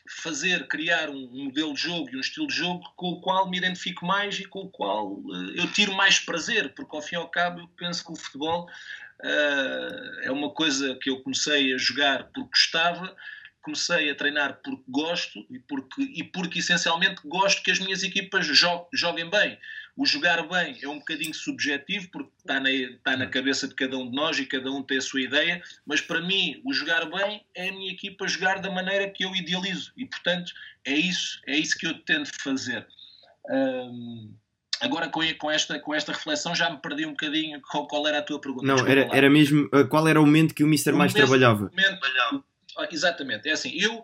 fazer, criar um, um, modelo de jogo e um estilo de jogo com o qual me identifico mais e com o qual uh, eu tiro mais prazer, porque ao fim e ao cabo eu penso que o futebol uh, é uma coisa que eu comecei a jogar porque gostava comecei a treinar porque gosto e porque, e porque essencialmente gosto que as minhas equipas joguem bem. O jogar bem é um bocadinho subjetivo porque está na, está na cabeça de cada um de nós e cada um tem a sua ideia, mas para mim o jogar bem é a minha equipa jogar da maneira que eu idealizo e portanto é isso, é isso que eu tento fazer. Agora com, com, esta, com esta reflexão já me perdi um bocadinho qual, qual era a tua pergunta. Não, era, era mesmo qual era o momento que o Mister mais trabalhava? Momento, ah, exatamente, é assim, eu,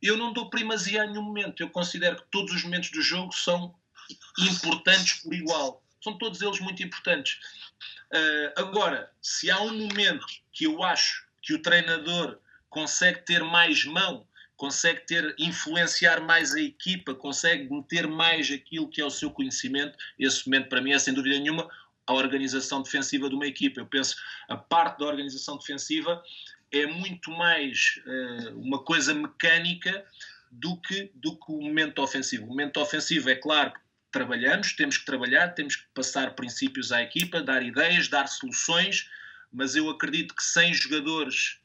eu não dou primazia a nenhum momento, eu considero que todos os momentos do jogo são importantes por igual, são todos eles muito importantes. Uh, agora, se há um momento que eu acho que o treinador consegue ter mais mão, consegue ter influenciar mais a equipa, consegue meter mais aquilo que é o seu conhecimento, esse momento para mim é sem dúvida nenhuma a organização defensiva de uma equipa. Eu penso a parte da organização defensiva é muito mais uh, uma coisa mecânica do que, do que o momento ofensivo. O momento ofensivo é claro trabalhamos, temos que trabalhar, temos que passar princípios à equipa, dar ideias, dar soluções, mas eu acredito que sem jogadores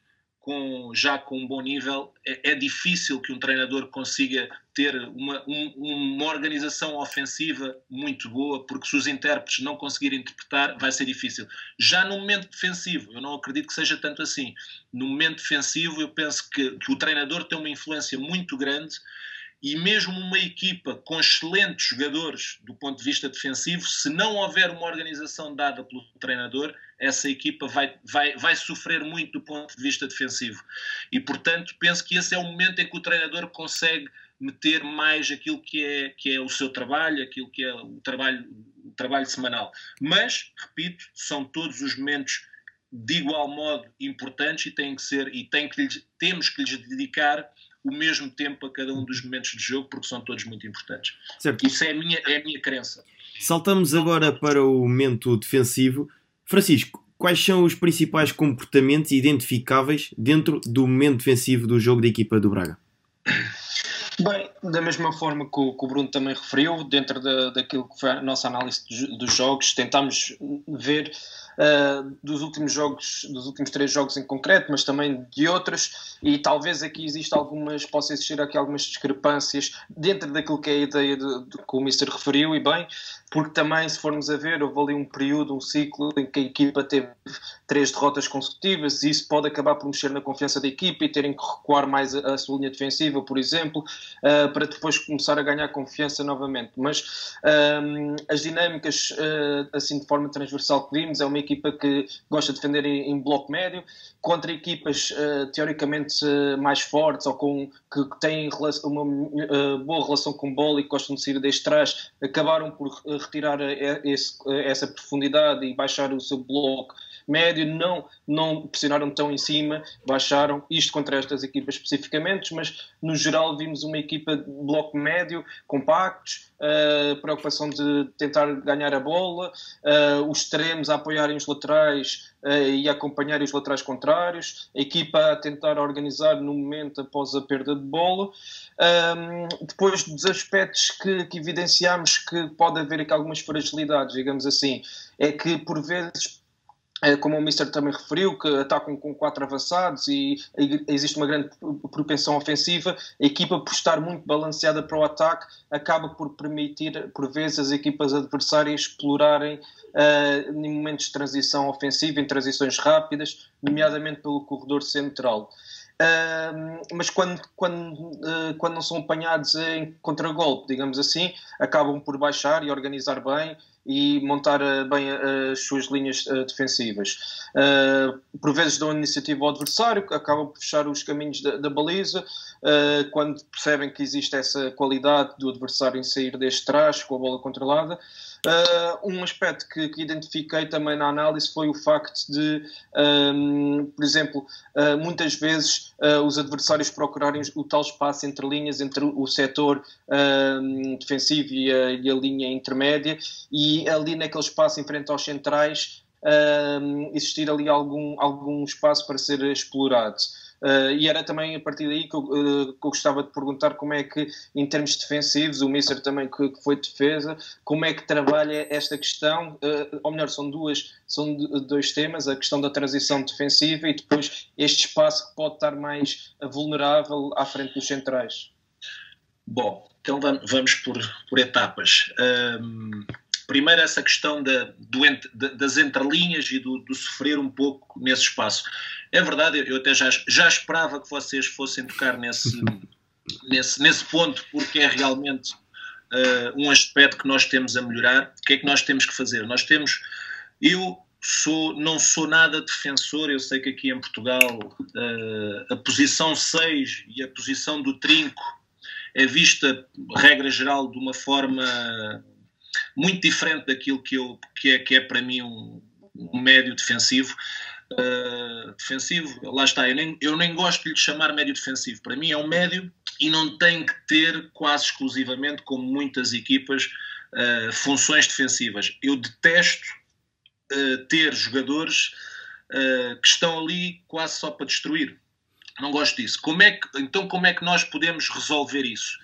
com, já com um bom nível, é, é, difícil que um treinador consiga ter uma, um, uma organização ofensiva muito boa, porque se os intérpretes não conseguirem interpretar, vai ser difícil. Já no momento defensivo, eu não acredito que seja tanto assim. No momento defensivo, eu penso que, que o treinador tem uma influência muito grande e mesmo uma equipa com excelentes jogadores do ponto de vista defensivo, se não houver uma organização dada pelo treinador, essa equipa vai, vai, vai sofrer muito do ponto de vista defensivo. E, portanto, penso que esse é o momento em que o treinador consegue meter mais aquilo que é, que é o seu trabalho, aquilo que é o trabalho, o trabalho semanal. Mas, repito, são todos os momentos de igual modo importantes e têm que ser e tem que lhes, temos que lhes dedicar o mesmo tempo a cada um dos momentos de jogo, porque são todos muito importantes. Certo. Isso é a minha, é a minha crença. Saltamos agora para o momento defensivo. Francisco, quais são os principais comportamentos identificáveis dentro do momento defensivo do jogo da equipa do Braga? Bem, da mesma forma que o, que o Bruno também referiu, dentro da, daquilo que foi a nossa análise dos jogos, tentámos ver uh, dos últimos jogos, dos últimos três jogos em concreto, mas também de outros, e talvez aqui exista algumas, possa existir aqui algumas discrepâncias dentro daquilo que é a ideia de, de, que o Mister referiu, e bem, porque também, se formos a ver, houve ali um período, um ciclo em que a equipa teve três derrotas consecutivas e isso pode acabar por mexer na confiança da equipa e terem que recuar mais a, a sua linha defensiva, por exemplo, uh, para depois começar a ganhar confiança novamente. Mas uh, as dinâmicas, uh, assim de forma transversal que vimos, é uma equipa que gosta de defender em, em bloco médio, contra equipas teoricamente mais fortes ou com, que, que têm uma boa relação com bola e que gostam de sair deste trás, acabaram por retirar esse, essa profundidade e baixar o seu bloco médio, não, não pressionaram tão em cima, baixaram, isto contra estas equipas especificamente, mas no geral vimos uma equipa de bloco médio, compactos, uh, preocupação de tentar ganhar a bola, uh, os extremos a apoiarem os laterais uh, e a acompanharem os laterais contrários, a equipa a tentar organizar no momento após a perda de bola. Um, depois dos aspectos que, que evidenciamos que pode haver aqui algumas fragilidades, digamos assim, é que por vezes como o Mister também referiu, que atacam com quatro avançados e existe uma grande propensão ofensiva, a equipa, por estar muito balanceada para o ataque, acaba por permitir, por vezes, as equipas adversárias explorarem uh, em momentos de transição ofensiva, em transições rápidas, nomeadamente pelo corredor central. Uh, mas quando, quando, uh, quando não são apanhados em contragolpe, digamos assim, acabam por baixar e organizar bem e montar uh, bem as suas linhas defensivas. por vezes dão iniciativa ao adversário, acabam por fechar os caminhos da, da baliza, quando percebem que existe essa qualidade do adversário em sair deste trás com a bola controlada. Uh, um aspecto que, que, identifiquei também na análise foi o facto de, um, por exemplo, uh, muitas vezes uh, os adversários procurarem o tal espaço entre linhas, entre o setor defensivo e a, e a, linha intermédia, e ali naquele espaço em frente aos centrais existir ali algum, algum espaço para ser explorado. Uh, e era também a partir daí que eu, uh, que eu, gostava de perguntar como é que, em termos defensivos, o Mister também que, que foi defesa, como é que trabalha esta questão, uh, ou melhor, são duas, são dois temas, a questão da transição defensiva e depois este espaço que pode estar mais vulnerável à frente dos centrais. Bom, então vamos por, por etapas. Um, primeiro essa questão da, do, das entrelinhas e do, do, sofrer um pouco nesse espaço. É verdade, eu até já, já esperava que vocês fossem tocar nesse, nesse, nesse ponto, porque é realmente uh, um aspecto que nós temos a melhorar. O que é que nós temos que fazer? Nós temos. Eu sou, não sou nada defensor, eu sei que aqui em Portugal uh, a posição 6 e a posição do trinco é vista, regra geral, de uma forma muito diferente daquilo que, eu, que, é, que é para mim um, um médio defensivo. Uh, defensivo, lá está, eu nem, eu nem gosto de lhe chamar médio defensivo, para mim é um médio e não tem que ter quase exclusivamente, como muitas equipas, uh, funções defensivas. Eu detesto uh, ter jogadores que estão ali quase só para destruir. Não gosto disso. Como é que, então, como é que nós podemos resolver isso?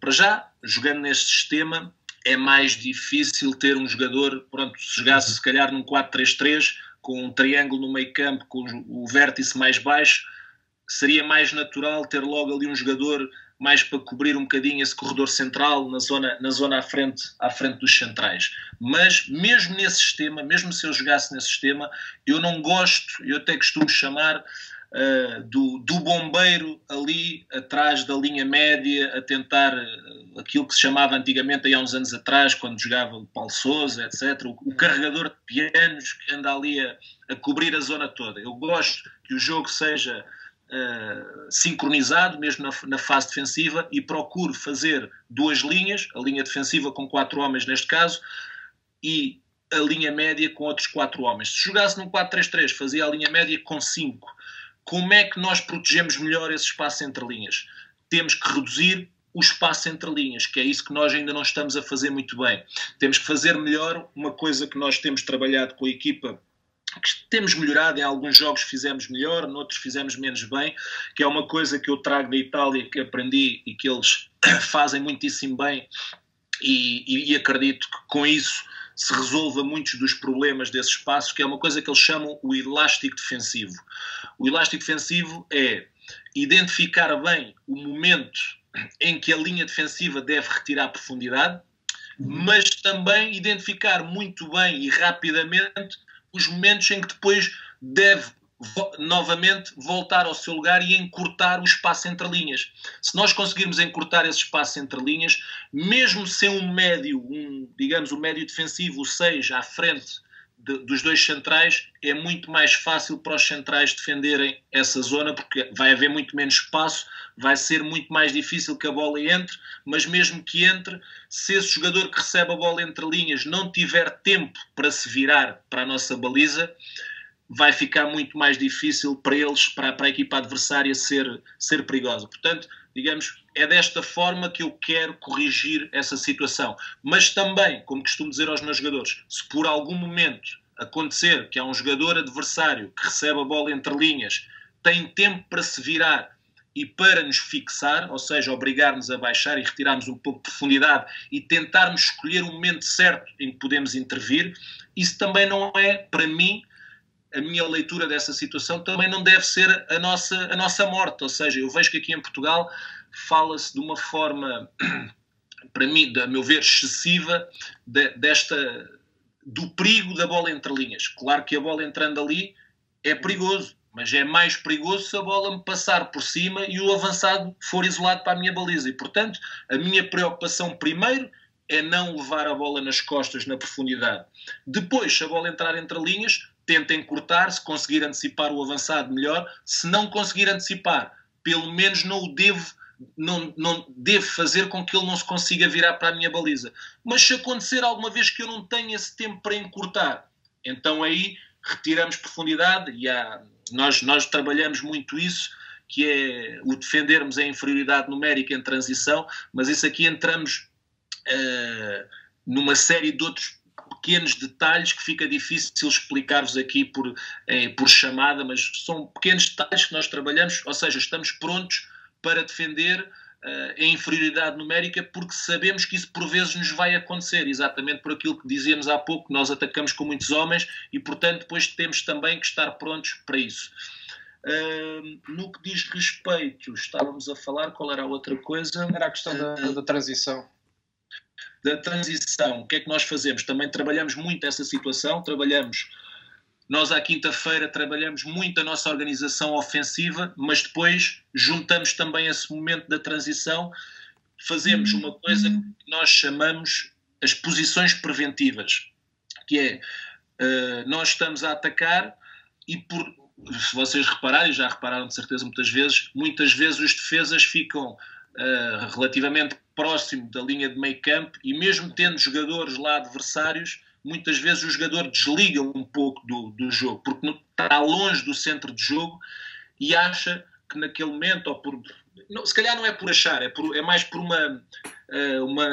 para já, jogando neste sistema, é mais difícil ter um jogador, pronto, se jogasse se calhar num 4-3-3, com um triângulo no meio campo, com o vértice mais baixo, seria mais natural ter logo ali um jogador mais para cobrir um bocadinho esse corredor central na zona, na zona à, frente, à frente dos centrais. Mas mesmo nesse sistema, mesmo se eu jogasse nesse sistema, eu não gosto, eu até costumo chamar uh, do, do bombeiro ali atrás da linha média a tentar uh, aquilo que se chamava antigamente, há uns anos atrás, quando jogava o Paulo Souza, etc. O, o carregador de pianos que anda ali a, a, cobrir a zona toda. Eu gosto que o jogo seja uh, sincronizado, mesmo na, na fase defensiva, e procuro fazer duas linhas, a linha defensiva com quatro homens neste caso, e a linha média com outros quatro homens. Se jogasse num 4-3-3, fazia a linha média com cinco. Como é que nós protegemos melhor esse espaço entre linhas? Temos que reduzir o espaço entre linhas, que é isso que nós ainda não estamos a fazer muito bem. Temos que fazer melhor uma coisa que nós temos trabalhado com a equipa que temos melhorado, em alguns jogos fizemos melhor, noutros fizemos menos bem, que é uma coisa que eu trago da Itália, que aprendi e que eles fazem muitíssimo bem, e, e, e acredito que com isso se resolva muitos dos problemas desse espaço, que é uma coisa que eles chamam o elástico defensivo. O elástico defensivo é identificar bem o momento em que a linha defensiva deve retirar profundidade, uhum. mas também identificar muito bem e rapidamente os momentos em que depois deve novamente voltar ao seu lugar e encurtar o espaço entre linhas. Se nós conseguirmos encurtar esse espaço entre linhas, mesmo sem um médio, um, digamos, um médio defensivo, o 6 à frente de, dos dois centrais, é muito mais fácil para os centrais defenderem essa zona, porque vai haver muito menos espaço, vai ser muito mais difícil que a bola entre, mas mesmo que entre, se esse jogador que recebe a bola entre linhas não tiver tempo para se virar para a nossa baliza, vai ficar muito mais difícil para eles, para, para a equipa adversária ser, ser perigosa. Portanto, digamos, é desta forma que eu quero corrigir essa situação. Mas também, como costumo dizer aos meus jogadores, se por algum momento acontecer que há um jogador adversário que recebe a bola entre linhas, tem tempo para se virar e para nos fixar, ou seja, obrigar-nos a baixar e retirarmos um pouco de profundidade e tentarmos escolher o momento certo em que podemos intervir, isso também não é, para mim, a minha leitura dessa situação também não deve ser a nossa, a nossa morte. Ou seja, eu vejo que aqui em Portugal fala-se de uma forma, para mim, a meu ver, excessiva de, desta do perigo da bola entre linhas. Claro que a bola entrando ali é perigoso, mas é mais perigoso se a bola me passar por cima e o avançado for isolado para a minha baliza. E, portanto, a minha preocupação primeiro é não levar a bola nas costas na profundidade. Depois, se a bola entrar entre linhas, tentem cortar, se conseguir antecipar o avançado, melhor. Se não conseguir antecipar, pelo menos não o devo, não, não devo fazer com que ele não se consiga virar para a minha baliza. Mas se acontecer alguma vez que eu não tenha esse tempo para encurtar, então aí retiramos profundidade e há, nós, nós trabalhamos muito isso, que é o defendermos a inferioridade numérica em transição, mas isso aqui entramos uh, numa série de outros pequenos detalhes que fica difícil explicar-vos aqui por, eh, por chamada, mas são pequenos detalhes que nós trabalhamos, ou seja, estamos prontos para defender uh, a inferioridade numérica porque sabemos que isso por vezes nos vai acontecer, exatamente por aquilo que dizíamos há pouco, nós atacamos com muitos homens e, portanto, depois temos também que estar prontos para isso. Uh, no que diz respeito, estávamos a falar, qual era a outra coisa? Era a questão da, da transição da transição, o que é que nós fazemos? Também trabalhamos muito essa situação, trabalhamos. Nós, à quinta-feira, trabalhamos muito a nossa organização ofensiva, mas depois juntamos também esse momento da transição, fazemos uma coisa que nós chamamos as posições preventivas, que é uh, nós estamos a atacar e por se vocês repararem, já repararam de certeza muitas vezes, muitas vezes os defesas ficam uh, relativamente próximo da linha de meio campo e mesmo tendo jogadores lá adversários, muitas vezes o jogador desliga um pouco do, do jogo, porque está longe do centro de jogo e acha que naquele momento, ou por, não, se calhar não é por achar, é, por, é mais por uma, uh, uma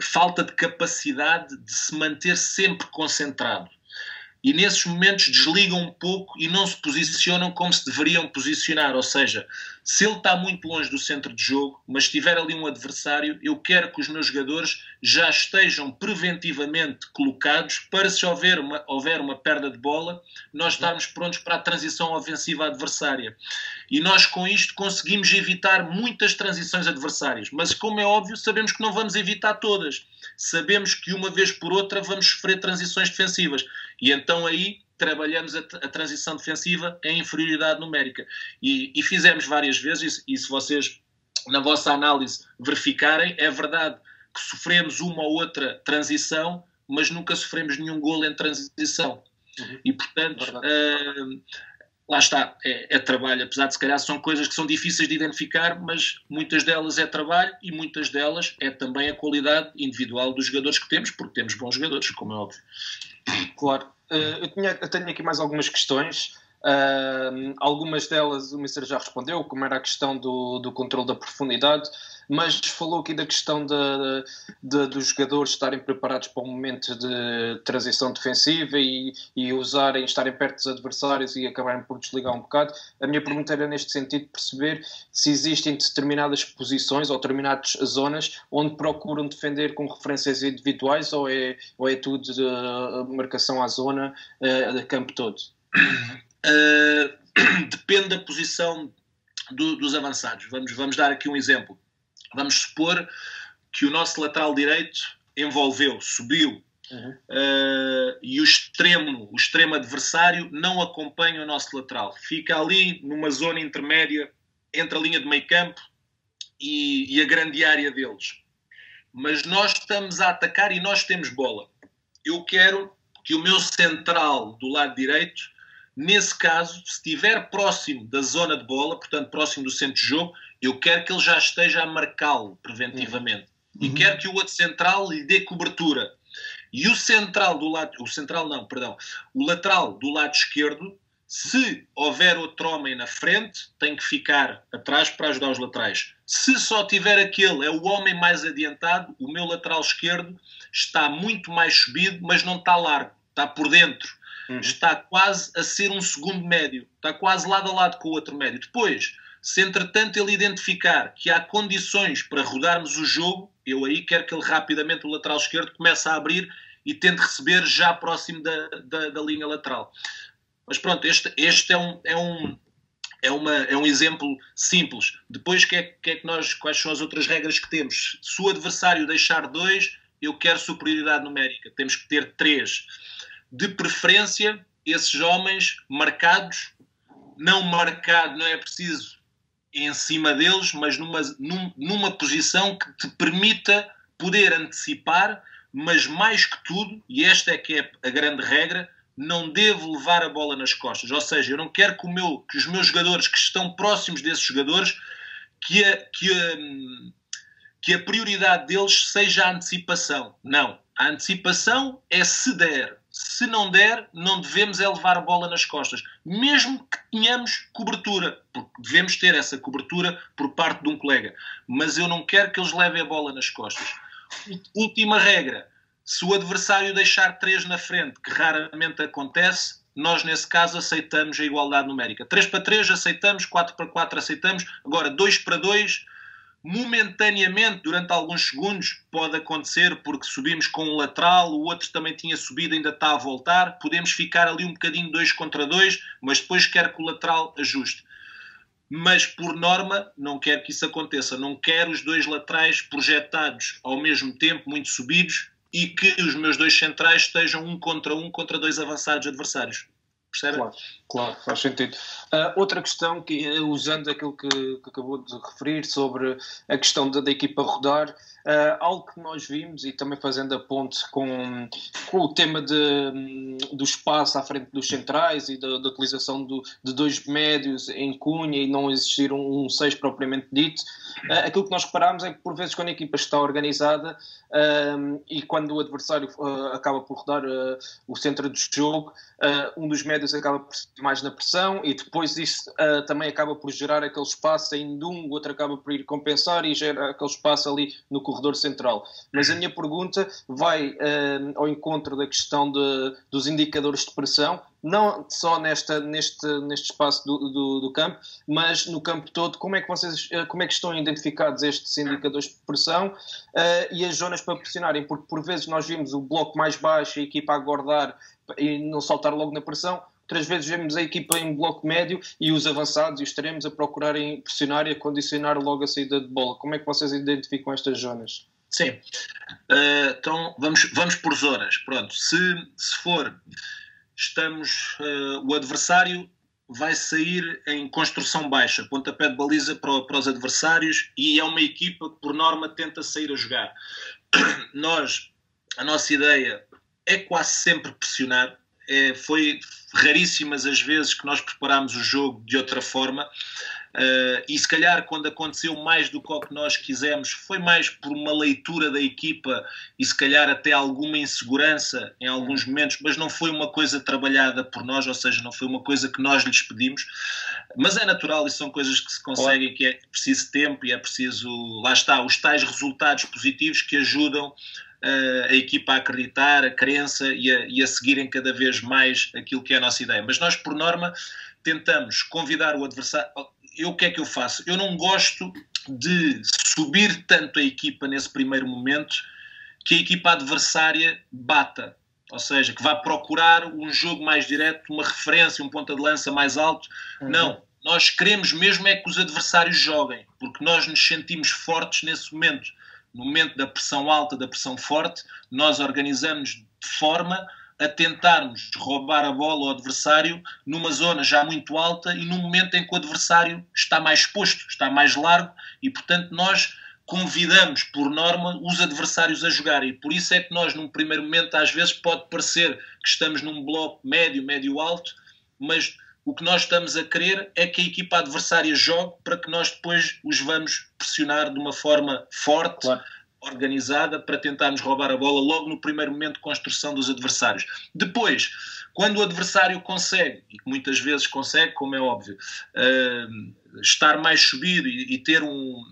falta de capacidade de se manter sempre concentrado e nesses momentos desligam um pouco e não se posicionam como se deveriam posicionar. Ou seja, se ele está muito longe do centro de jogo, mas tiver ali um adversário, eu quero que os meus jogadores já estejam preventivamente colocados para se houver uma, houver uma perda de bola, nós estarmos prontos para a transição ofensiva adversária. E nós com isto conseguimos evitar muitas transições adversárias, mas como é óbvio, sabemos que não vamos evitar todas. Sabemos que uma vez por outra vamos sofrer transições defensivas e então aí trabalhamos a, a transição defensiva em inferioridade numérica. E, e fizemos várias vezes, e, e se vocês, na vossa análise, verificarem, é verdade que sofremos uma ou outra transição, mas nunca sofremos nenhum gol em transição. Uhum. E portanto, uh, lá está, é, é, trabalho, apesar de se calhar são coisas que são difíceis de identificar, mas muitas delas é trabalho e muitas delas é também a qualidade individual dos jogadores que temos, porque temos bons jogadores, como é óbvio. Claro. Uh, eu, tinha, eu, tenho aqui mais algumas questões. Algumas delas o Mister já respondeu, como era a questão do, do controle da profundidade mas falou aqui da questão de, de, dos jogadores estarem preparados para um momento de transição defensiva e, e usarem, estarem perto dos adversários e acabarem por desligar um bocado. A minha pergunta era neste sentido perceber se existem determinadas posições ou determinadas zonas onde procuram defender com referências individuais ou é, ou é tudo marcação à zona, uh, de campo todo? Uh, depende da posição do, dos avançados. Vamos, vamos dar aqui um exemplo. Vamos supor que o nosso lateral direito envolveu, subiu, uhum. uh, e o extremo, o extremo adversário não acompanha o nosso lateral. Fica ali numa zona intermédia entre a linha de meio campo e, e a grande área deles. Mas nós estamos a atacar e nós temos bola. Eu quero que o meu central do lado direito Nesse caso, se estiver próximo da zona de bola, portanto próximo do centro de jogo, eu quero que ele já esteja a marcá-lo preventivamente. Uhum. E quero que o outro central lhe dê cobertura. E o central do lado, o central não, perdão, o lateral do lado esquerdo, se houver outro homem na frente, tem que ficar atrás para ajudar os laterais. Se só tiver aquele, é o homem mais adiantado, o meu lateral esquerdo está muito mais subido, mas não está largo, está por dentro uhum. está quase a ser um segundo médio, está quase lado a lado com o outro médio. Depois, se entretanto ele identificar que há condições para rodarmos o jogo, eu aí quero que ele rapidamente, o lateral esquerdo, comece a abrir e tente receber já próximo da, da, da linha lateral. Mas pronto, este, este é, um, é, um, é, uma, é um exemplo simples. Depois, que é, que é que nós, quais são as outras regras que temos? Se o adversário deixar dois, eu quero superioridade numérica. Temos que ter três de preferência, esses homens marcados, não marcado, não é preciso em cima deles, mas numa, num, numa posição que te permita poder antecipar, mas mais que tudo, e esta é que é a grande regra, não devo levar a bola nas costas. Ou seja, eu não quero que, meu, que os meus jogadores que estão próximos desses jogadores, que a, que a, que a prioridade deles seja a antecipação. Não. A antecipação é se der se não der, não devemos é levar a bola nas costas, mesmo que tenhamos cobertura, porque devemos ter essa cobertura por parte de um colega, mas eu não quero que eles levem a bola nas costas. Última regra, Se o adversário deixar três na frente, que raramente acontece, nós nesse caso aceitamos a igualdade numérica. 3 para 3 aceitamos, 4 para 4 aceitamos. Agora, 2 para 2, momentaneamente, durante alguns segundos, pode acontecer porque subimos com um lateral, o outro também tinha subido, ainda está a voltar. Podemos ficar ali um bocadinho 2 contra 2, mas depois quer que o lateral ajuste. Mas, por norma, não quero que isso aconteça. Não quero os dois laterais projetados ao mesmo tempo, muito subidos, e que os meus dois centrais estejam um contra um contra dois avançados adversários. Percebe? Claro, claro, faz sentido. Uh, outra questão, que usando aquilo que, que, acabou de referir sobre a questão da, da equipa rodar, uh, algo que nós vimos e também fazendo a ponte com, com o tema de, do espaço à frente dos centrais e da, da utilização do, de dois médios em cunha e não existir um 6 um propriamente dito, uh, aquilo que nós reparamos é que por vezes quando a equipa está organizada e quando o adversário acaba por rodar o centro do jogo, um dos médios acaba por mais na pressão e depois isso uh, também acaba por gerar aquele espaço ainda um, o outro acaba por ir compensar e gera aquele espaço ali no corredor central. Mas a minha pergunta vai uh, ao encontro da questão de, dos indicadores de pressão, não só nesta, neste, neste espaço do, do, do, campo, mas no campo todo, como é que vocês ah, como é que estão identificados estes indicadores de pressão uh, e as zonas para pressionarem? Porque por vezes nós vimos o bloco mais baixo, a equipa a guardar e não saltar logo na pressão, Outras vezes vemos a equipa em bloco médio e os avançados e os extremos a procurarem pressionar e a condicionar logo a saída de bola. Como é que vocês identificam estas zonas? Sim. Uh, então vamos, vamos por zonas. Pronto. Se, se for, estamos. Uh, o adversário vai sair em construção baixa, pontapé de baliza para, para os adversários e é uma equipa que, por norma, tenta sair a jogar. Nós, a nossa ideia é quase sempre pressionar, é, foi raríssimas as vezes que nós preparámos o jogo de outra forma. Uh, e se calhar quando aconteceu mais do que o que nós quisemos foi mais por uma leitura da equipa e se calhar até alguma insegurança em alguns momentos, mas não foi uma coisa trabalhada por nós, ou seja, não foi uma coisa que nós lhes pedimos. Mas é natural e são coisas que se conseguem, que é preciso tempo e é preciso, lá está, os tais resultados positivos que ajudam a equipa a acreditar, a crença e a, e a seguirem cada vez mais aquilo que é a nossa ideia. Mas nós, por norma, tentamos convidar o adversário. Eu o que é que eu faço? Eu não gosto de subir tanto a equipa nesse primeiro momento que a equipa adversária bata. Ou seja, que vá procurar um jogo mais direto, uma referência, um ponta de lança mais alto. Uhum. Não. Nós queremos mesmo é que os adversários joguem, porque nós nos sentimos fortes nesse momento no momento da pressão alta, da pressão forte, nós organizamos de forma a tentarmos roubar a bola ao adversário numa zona já muito alta e num momento em que o adversário está mais exposto, está mais largo e, portanto, nós convidamos, por norma, os adversários a jogar. E por isso é que nós, num primeiro momento, às vezes pode parecer que estamos num bloco médio, médio-alto, mas o que nós estamos a querer é que a equipa adversária jogue para que nós depois os vamos pressionar de uma forma forte, claro. organizada, para tentarmos roubar a bola logo no primeiro momento de construção dos adversários. Depois, quando o adversário consegue, e muitas vezes consegue, como é óbvio, uh, estar mais subido e, e ter um,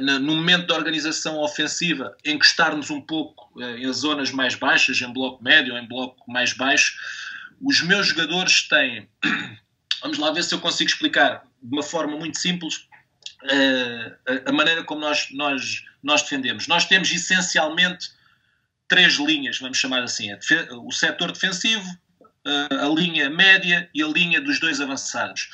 no momento da organização ofensiva, encostar-nos um pouco uh, em zonas mais baixas, em bloco médio, em bloco mais baixo, os meus jogadores têm. Vamos lá ver se eu consigo explicar de uma forma muito simples uh, a, maneira como nós, nós, nós defendemos. Nós temos essencialmente três linhas, vamos chamar assim: o setor defensivo, uh, a linha média e a linha dos dois avançados.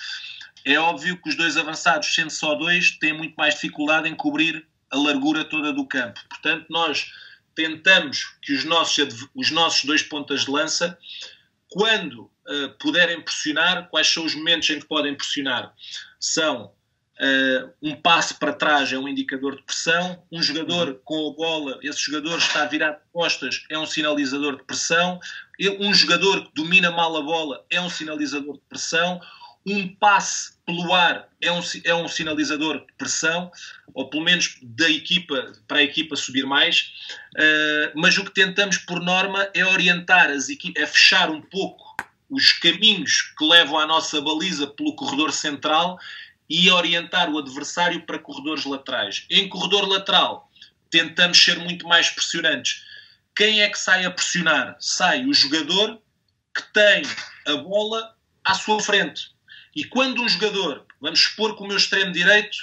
É óbvio que os dois avançados, sendo só dois, têm muito mais dificuldade em cobrir a largura toda do campo. Portanto, nós tentamos que os nossos, os nossos dois pontas de lança quando uh, puderem pressionar, quais são os momentos em que podem pressionar? São uh, um passo para trás é um indicador de pressão, um jogador uhum. com a bola, esse jogador está virado de costas, é um sinalizador de pressão, um jogador que domina mal a bola é um sinalizador de pressão, um passe pelo ar é um, é um sinalizador de pressão, ou pelo menos da equipa, para a equipa subir mais, uh, mas o que tentamos por norma é orientar as equipas, é fechar um pouco os caminhos que levam à nossa baliza pelo corredor central e orientar o adversário para corredores laterais. Em corredor lateral, tentamos ser muito mais pressionantes quem é que sai a pressionar? Sai o jogador que tem a bola à sua frente. E quando um jogador, vamos supor que o meu extremo direito,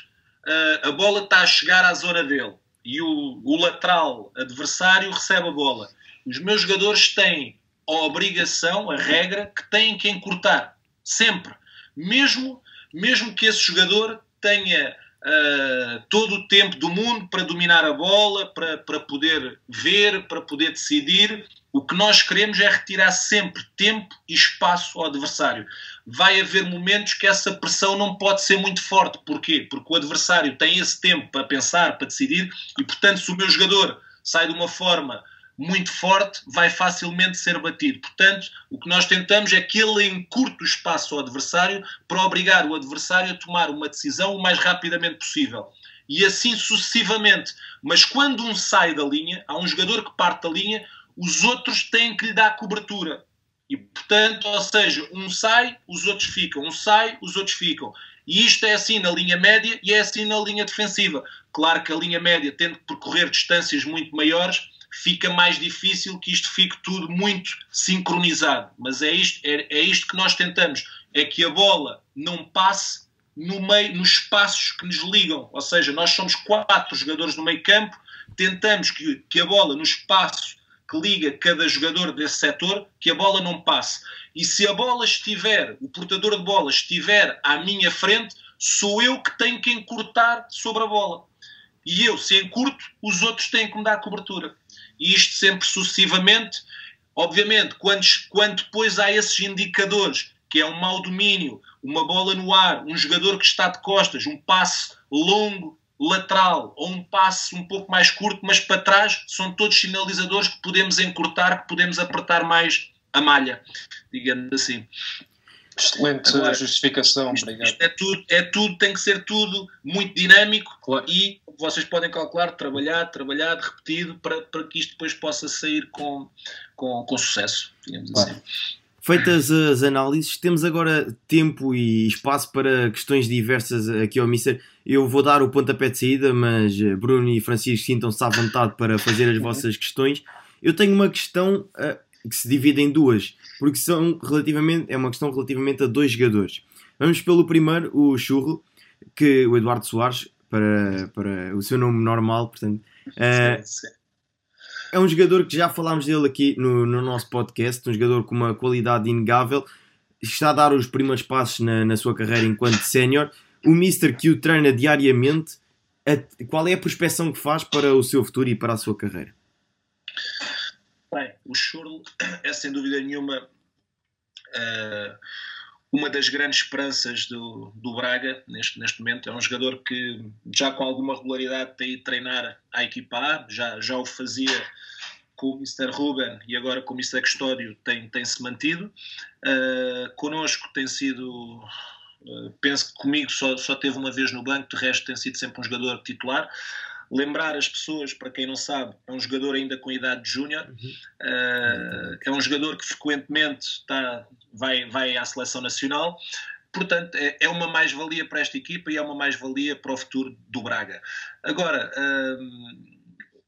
uh, a bola está a chegar à zona dele e o, o lateral adversário recebe a bola, os meus jogadores têm a obrigação, a regra, que têm que encurtar. Sempre. Mesmo, mesmo que esse jogador tenha uh, todo o tempo do mundo para dominar a bola, para, para poder ver, para poder decidir, o que nós queremos é retirar sempre tempo e espaço ao adversário. Vai haver momentos que essa pressão não pode ser muito forte. Porquê? Porque o adversário tem esse tempo para pensar, para decidir, e portanto, se o meu jogador sai de uma forma muito forte, vai facilmente ser batido. Portanto, o que nós tentamos é que ele encurte o espaço ao adversário para obrigar o adversário a tomar uma decisão o mais rapidamente possível. E assim sucessivamente. Mas quando um sai da linha, há um jogador que parte da linha, os outros têm que lhe dar cobertura. E, portanto, ou seja, um sai, os outros ficam. Um sai, os outros ficam. E isto é assim na linha média e é assim na linha defensiva. Claro que a linha média, tendo que percorrer distâncias muito maiores, fica mais difícil que isto fique tudo muito sincronizado. Mas é isto, é, é isto que nós tentamos, é que a bola não passe no meio, nos espaços que nos ligam. Ou seja, nós somos quatro jogadores no meio campo, tentamos que, que a bola no espaço que liga cada jogador desse setor, que a bola não passe. E se a bola estiver, o portador de bola estiver à minha frente, sou eu que tenho que encurtar sobre a bola. E eu, se encurto, os outros têm que me dar cobertura e isto sempre sucessivamente. Obviamente, quando, quando depois há esses indicadores, que é um mau domínio, uma bola no ar, um jogador que está de costas, um passe longo, lateral, ou um passe um pouco mais curto, mas para trás, são todos sinalizadores que podemos encurtar, que podemos apertar mais a malha, digamos assim. Excelente Agora, justificação, isto, obrigado. Isto é, tudo, é tudo, tem que ser tudo muito dinâmico claro. e vocês podem calcular, trabalhar, trabalhar, repetido, para, para que isto depois possa sair com, com, com sucesso, digamos claro. assim. Feitas as análises, temos agora tempo e espaço para questões diversas aqui ao Mister. Eu vou dar o pontapé de saída, mas Bruno e Francisco sintam-se à vontade para fazer as vossas questões. Eu tenho uma questão uh, que se divide em duas, porque são relativamente, é uma questão relativamente a dois jogadores. Vamos pelo primeiro, o Churro, que o Eduardo Soares para, para o seu nome normal, portanto. Uh, é um jogador que já falámos dele aqui no, no nosso podcast, um jogador com uma qualidade inegável, está a dar os primeiros passos na, na sua carreira enquanto sénior. O Mister que o treina diariamente, a, qual é a prospecção que faz para o seu futuro e para a sua carreira? Bem, o Churl é sem dúvida nenhuma uh, uma das grandes esperanças do, do Braga neste, neste momento. É um jogador que já com alguma regularidade tem ido treinar a equipa A, já, já o fazia com o Mr. Ruben e agora com o Mr. Custódio tem, tem se mantido. Uh, connosco tem sido, penso que comigo só, só teve uma vez no banco, de resto tem sido sempre um jogador titular lembrar as pessoas, para quem não sabe, é um jogador ainda com idade de júnior, uhum. uh, é um jogador que frequentemente está, vai, vai à seleção nacional. Portanto, é, é uma mais-valia para esta equipa e é uma mais-valia para o futuro do Braga. Agora, uh,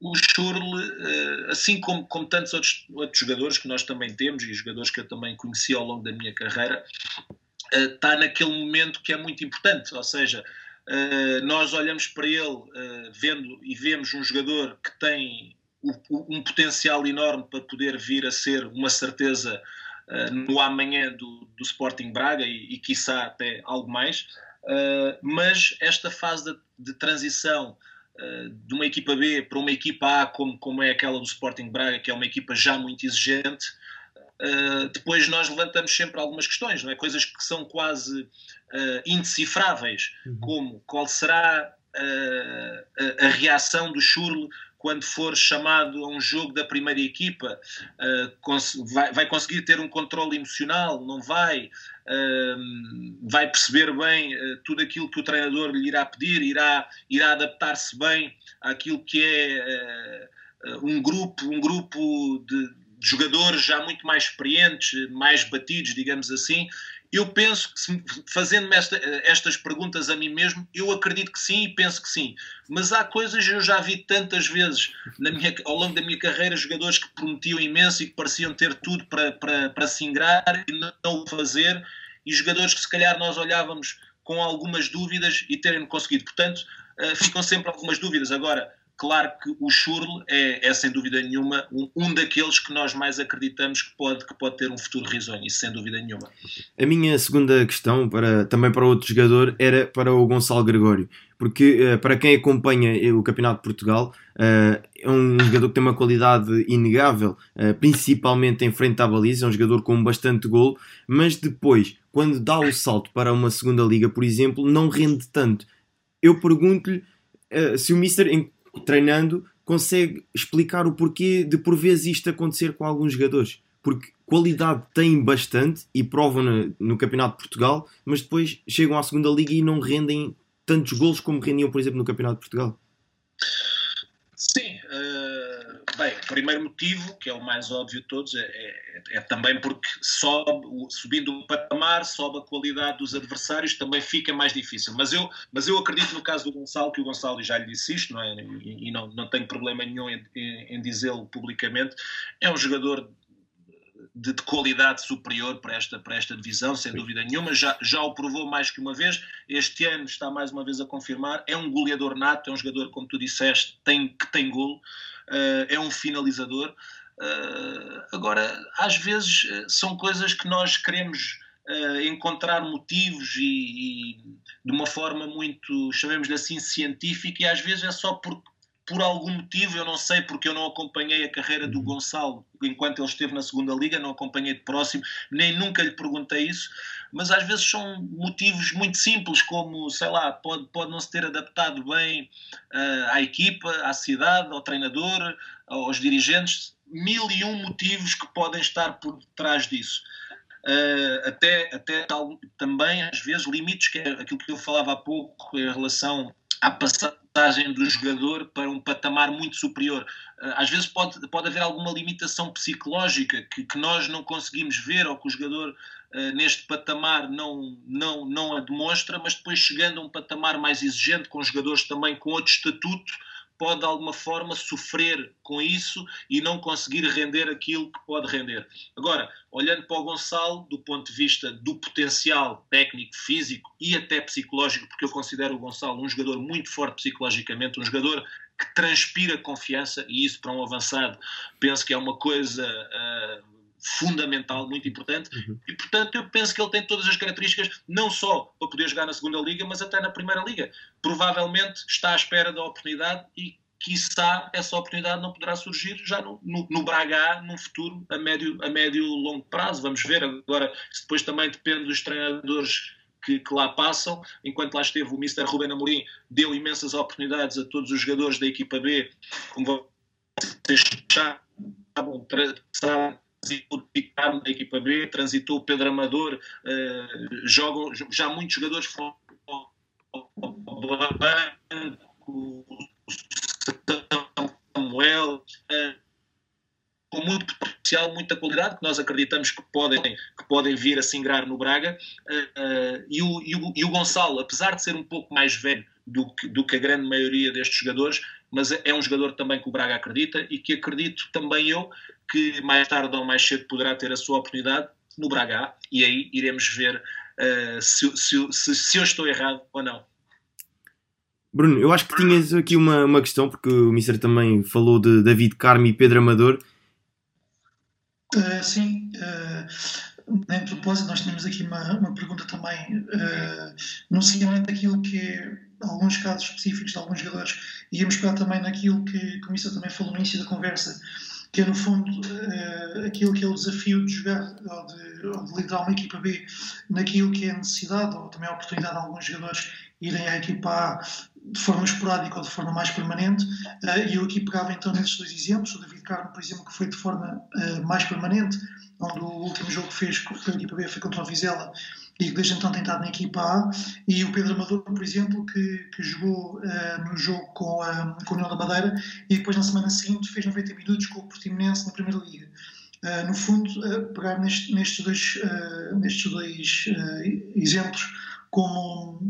o Schurle, uh, assim como, como tantos outros, outros jogadores que nós também temos e jogadores que eu também conheci ao longo da minha carreira, está naquele momento que é muito importante, ou seja, Uh, nós olhamos para ele uh, vendo e vemos um jogador que tem um potencial enorme para poder vir a ser uma certeza no amanhã do, do Sporting Braga e, e quiçá até algo mais. mas esta fase de, de transição de uma equipa B para uma equipa A, como, como é aquela do Sporting Braga, que é uma equipa já muito exigente, Uh, depois nós levantamos sempre algumas questões, não é? coisas que são quase uh, indecifráveis, uhum. como qual será uh, a, a, reação do Churlo quando for chamado a um jogo da primeira equipa, vai, vai, conseguir ter um controle emocional, não vai, vai perceber bem tudo aquilo que o treinador lhe irá pedir, irá, irá adaptar-se bem àquilo que é um grupo, um grupo de, jogadores já muito mais experientes, mais batidos, digamos assim, Eu penso que, fazendo esta, estas perguntas a mim mesmo, eu acredito que sim e penso que sim. Mas há coisas, eu já vi tantas vezes minha, ao longo da minha carreira, jogadores que prometiam imenso e que pareciam ter tudo para, para, para se ingrar e não o fazer, e jogadores que se calhar nós olhávamos com algumas dúvidas e terem conseguido. Portanto, uh, ficam sempre algumas dúvidas. Agora, claro que o Churl é, é, sem dúvida nenhuma um, um, daqueles que nós mais acreditamos que pode, que pode ter um futuro risonho, isso sem dúvida nenhuma. A minha segunda questão, para, também para outro jogador, era para o Gonçalo Gregório, porque uh, para quem acompanha o Campeonato de Portugal, uh, é um jogador que tem uma qualidade inegável, principalmente em frente à baliza, é um jogador com bastante golo, mas depois, quando dá o salto para uma segunda liga, por exemplo, não rende tanto. Eu pergunto-lhe se o Mister treinando, consegue explicar o porquê de por vezes isto acontecer com alguns jogadores. Porque qualidade têm bastante e provam no, no Campeonato de Portugal, mas depois chegam à segunda liga e não rendem tantos golos como rendiam, por exemplo, no Campeonato de Portugal. Sim, uh, bem, o primeiro motivo, que é o mais óbvio de todos, é, é, é, também porque sobe, subindo o patamar, sobe a qualidade dos adversários, também fica mais difícil. Mas eu, mas eu acredito no caso do Gonçalo, que o Gonçalo já lhe disse isto, não é? e, e não, não tenho problema nenhum em, em, em dizê-lo publicamente, é um jogador de, de, qualidade superior para esta, para esta divisão, sem dúvida nenhuma. Já, já o provou mais que uma vez. Este ano está mais uma vez a confirmar. É um goleador nato, é um jogador, como tu disseste, tem, que tem golo. Uh, é um finalizador. Uh, agora, às vezes uh, são coisas que nós queremos encontrar motivos e, e, de uma forma muito, chamemos-lhe assim, científica, e às vezes é só porque por algum motivo, eu não sei porque eu não acompanhei a carreira do uhum. Gonçalo enquanto ele esteve na segunda liga, não acompanhei de próximo, nem nunca lhe perguntei isso, mas às vezes são motivos muito simples, como, sei lá, pode, pode não se ter adaptado bem uh, à equipa, à cidade, ao treinador, aos dirigentes, mil e um motivos que podem estar por trás disso. Uh, até, até também, às vezes, limites, que é aquilo que eu falava há pouco em relação à passagem do jogador para um patamar muito superior. Ah, às vezes pode, pode haver alguma limitação psicológica que, que nós não conseguimos ver ou que o jogador uh, neste patamar não, não, não a demonstra, mas depois chegando a um patamar mais exigente, com jogadores também com outro estatuto, pode de alguma forma sofrer com isso e não conseguir render aquilo que pode render. Agora, olhando para o Gonçalo, do ponto de vista do potencial técnico, físico e até psicológico, porque eu considero o Gonçalo um jogador muito forte psicologicamente, um jogador que transpira confiança, e isso para um avançado penso que é uma coisa. Uh, fundamental, muito importante, uhum. e portanto eu penso que ele tem todas as características, não só para poder jogar na segunda liga, mas até na primeira liga. Provavelmente está à espera da oportunidade e quiçá essa oportunidade não poderá surgir já no, no, no Braga num futuro a médio, a médio longo prazo. Vamos ver agora, isso depois também depende dos treinadores que, que, lá passam. Enquanto lá esteve o Mr. Ruben Amorim, deu imensas oportunidades a todos os jogadores da equipa B, como vocês já sabem, transitou o Ricardo da equipa B, transitou o Pedro Amador, uh, jogam, já muitos jogadores foram o Samuel, uh, com muito potencial, muita qualidade, que nós acreditamos que podem, que podem vir a se no Braga, uh, e, o, e, o, e o Gonçalo, apesar de ser um pouco mais velho do que, do que a grande maioria destes jogadores, mas é um jogador também que o Braga acredita e que acredito também eu que mais tarde ou mais cedo poderá ter a sua oportunidade no Braga e aí iremos ver uh, se, se, se, se, eu estou errado ou não. Bruno, eu acho que tinhas aqui uma, uma questão, porque o Mister também falou de David Carmo e Pedro Amador. Uh, sim, uh, em propósito, nós tínhamos aqui uma, uma pergunta também uh, no seguimento daquilo que é alguns casos específicos de alguns jogadores, íamos pegar também naquilo que, que o Mister também falou no início da conversa, que é no fundo uh, aquilo que é o desafio de jogar ou de, ou de, liderar uma equipa B naquilo que é a necessidade ou também a oportunidade de alguns jogadores irem à equipa A de forma esporádica ou de forma mais permanente. Uh, e eu aqui pegava então nesses dois exemplos. O David Carmo, por exemplo, que foi de forma uh, mais permanente onde o último jogo que fez pela equipa B foi contra o Vizela e que desde então tem estado na equipa A, e o Pedro Amador, por exemplo, que, que jogou uh, no jogo com, a, com o União da Madeira e depois na semana seguinte fez 90 minutos com o Portimonense na Primeira Liga. no fundo, pegar neste, nestes dois, nestes dois exemplos como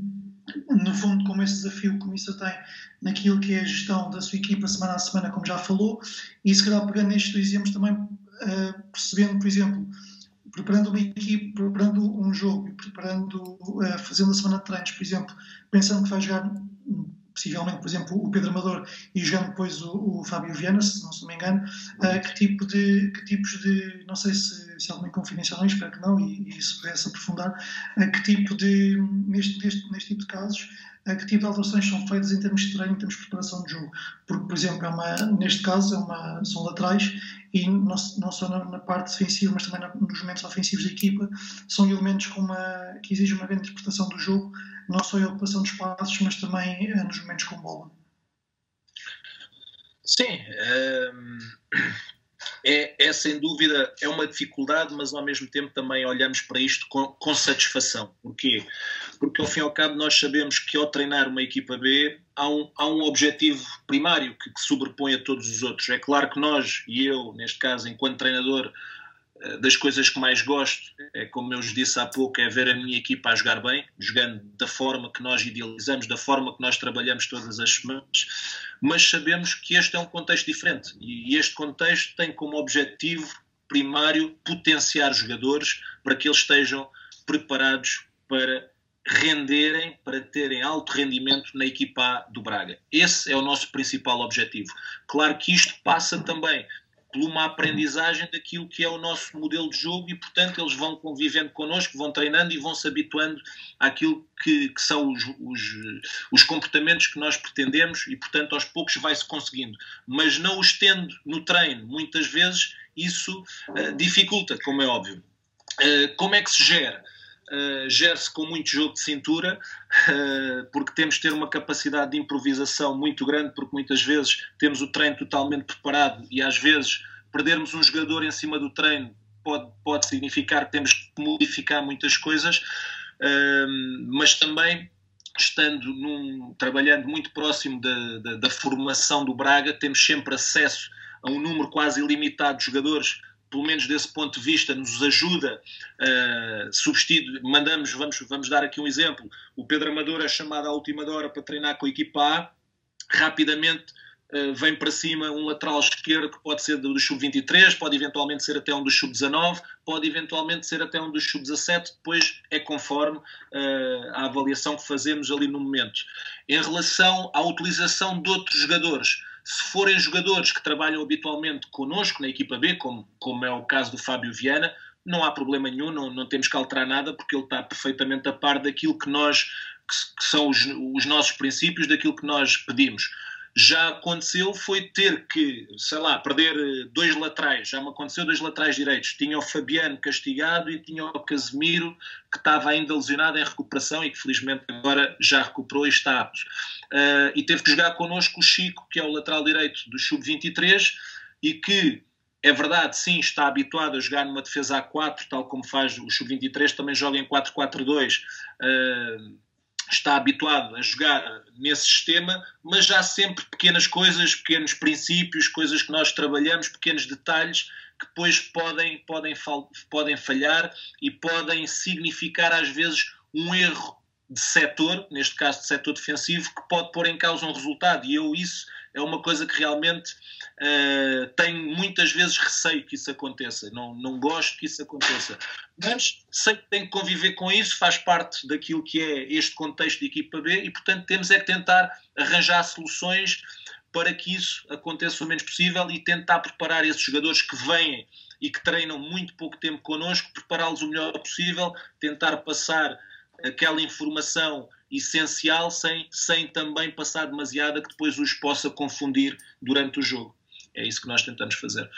no fundo, como esse desafio que o Missa tem naquilo que é a gestão da sua equipa semana a semana, como já falou, e se calhar pegando nestes dois exemplos também uh, percebendo, por exemplo, preparando uma equipe, preparando um jogo, preparando, uh, fazendo a semana de treinos, por exemplo, pensando que vai jogar possivelmente, por exemplo, o Pedro Amador e jogando depois o, o Fábio Viana, se não, se me engano, uh, que, tipo de, que tipos de, não sei se, se alguma confidencial, não, espero que não, e, e se pudesse aprofundar, uh, que tipo de, neste, neste, neste tipo de casos, uh, que tipo de alterações são feitas em termos de treino, em termos de preparação de jogo. Porque, por exemplo, é uma, neste caso é uma, são laterais e não, não só na, na, parte defensiva, mas também na, nos momentos ofensivos da equipa, são elementos com uma, que exigem uma grande interpretação do jogo, não só em ocupação de espaços, mas também uh, nos momentos com bola. Sim, um, é, é, sem dúvida é uma dificuldade, mas ao mesmo tempo também olhamos para isto com, com satisfação. Porquê? Porque ao fim e ao cabo nós sabemos que ao treinar uma equipa B há um, há um objetivo primário que, que sobrepõe a todos os outros. É claro que nós, e eu, neste caso, enquanto treinador, eh, das coisas que mais gosto, é como eu vos disse há pouco, é ver a minha equipa a jogar bem, jogando da forma que nós idealizamos, da forma que nós trabalhamos todas as semanas, mas sabemos que este é um contexto diferente e este contexto tem como objetivo primário potenciar jogadores para que eles estejam preparados para renderem, para terem alto rendimento na equipa A do Braga. Esse é o nosso principal objetivo. Claro que isto passa também por uma aprendizagem daquilo que é o nosso modelo de jogo e, portanto, eles vão convivendo connosco, vão treinando e vão se habituando àquilo que, que são os, os, os, comportamentos que nós pretendemos e, portanto, aos poucos vai-se conseguindo. Mas não os tendo no treino, muitas vezes, isso uh, dificulta, como é óbvio. Uh, como é que se gera? Uh, gera-se com muito jogo de cintura, uh, porque temos de ter uma capacidade de improvisação muito grande, porque muitas vezes temos o treino totalmente preparado e às vezes perdermos um jogador em cima do treino pode, pode significar que temos que modificar muitas coisas, uh, mas também estando num, trabalhando muito próximo da, da, da formação do Braga, temos sempre acesso a um número quase ilimitado de jogadores pelo menos desse ponto de vista, nos ajuda, uh, substitu... mandamos, vamos, vamos dar aqui um exemplo, o Pedro Amador é chamado à última hora para treinar com a equipa A, rapidamente uh, vem para cima um lateral esquerdo que pode ser do sub-23, pode eventualmente ser até um do sub-19, pode eventualmente ser até um do sub-17, depois é conforme uh, a avaliação que fazemos ali no momento. Em relação à utilização de outros jogadores, se forem jogadores que trabalham habitualmente connosco na equipa B, como, como é o caso do Fábio Viana, não há problema nenhum, não, não temos que alterar nada, porque ele está perfeitamente a par daquilo que nós, que, que são os, os nossos princípios, daquilo que nós pedimos já aconteceu foi ter que, sei lá, perder eh, dois laterais. Já me aconteceu dois laterais direitos. Tinha o Fabiano castigado e tinha o Casemiro, que estava ainda lesionado em recuperação e que felizmente agora já recuperou e está apto. Uh, e teve que jogar connosco o Chico, que é o lateral direito do Sub-23 e que é verdade, sim, está habituado a jogar numa defesa A4, tal como faz o Sub-23, também joga em 4-4-2. Uh, está habituado a jogar nesse sistema, mas já sempre pequenas coisas, pequenos princípios, coisas que nós trabalhamos, pequenos detalhes que depois podem, podem, podem falhar e podem significar às vezes um erro de setor, neste caso de setor defensivo, que pode pôr em causa um resultado. E eu isso é uma coisa que realmente uh, tenho muitas vezes receio que isso aconteça. Não, não gosto que isso aconteça. Mas sei que tenho que conviver com isso, faz parte daquilo que é este contexto de equipa B e, portanto, temos é que tentar arranjar soluções para que isso aconteça o menos possível e tentar preparar esses jogadores que vêm e que treinam muito pouco tempo connosco, prepará-los o melhor possível, tentar passar aquela informação essencial sem, sem também passar demasiada que depois os possa confundir durante o jogo. É isso que nós tentamos fazer.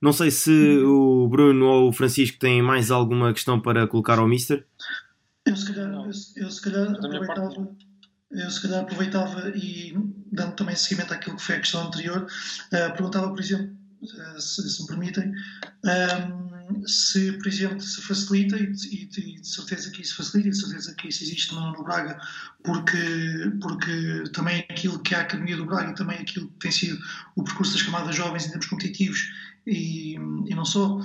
Não sei se o Bruno ou o Francisco têm mais alguma questão para colocar ao Mister. Eu se calhar, eu, eu se calhar aproveitava, eu se calhar aproveitava e dando também seguimento àquilo que foi a questão anterior, uh, perguntava, por exemplo, uh, se, se, me permitem, um, se, por exemplo, se facilita, e, e, e, de certeza que isso facilita, e de certeza que isso existe no, no, Braga, porque, porque também aquilo que é a Academia do Braga e também aquilo que tem sido o percurso das camadas jovens em termos competitivos e, e não só.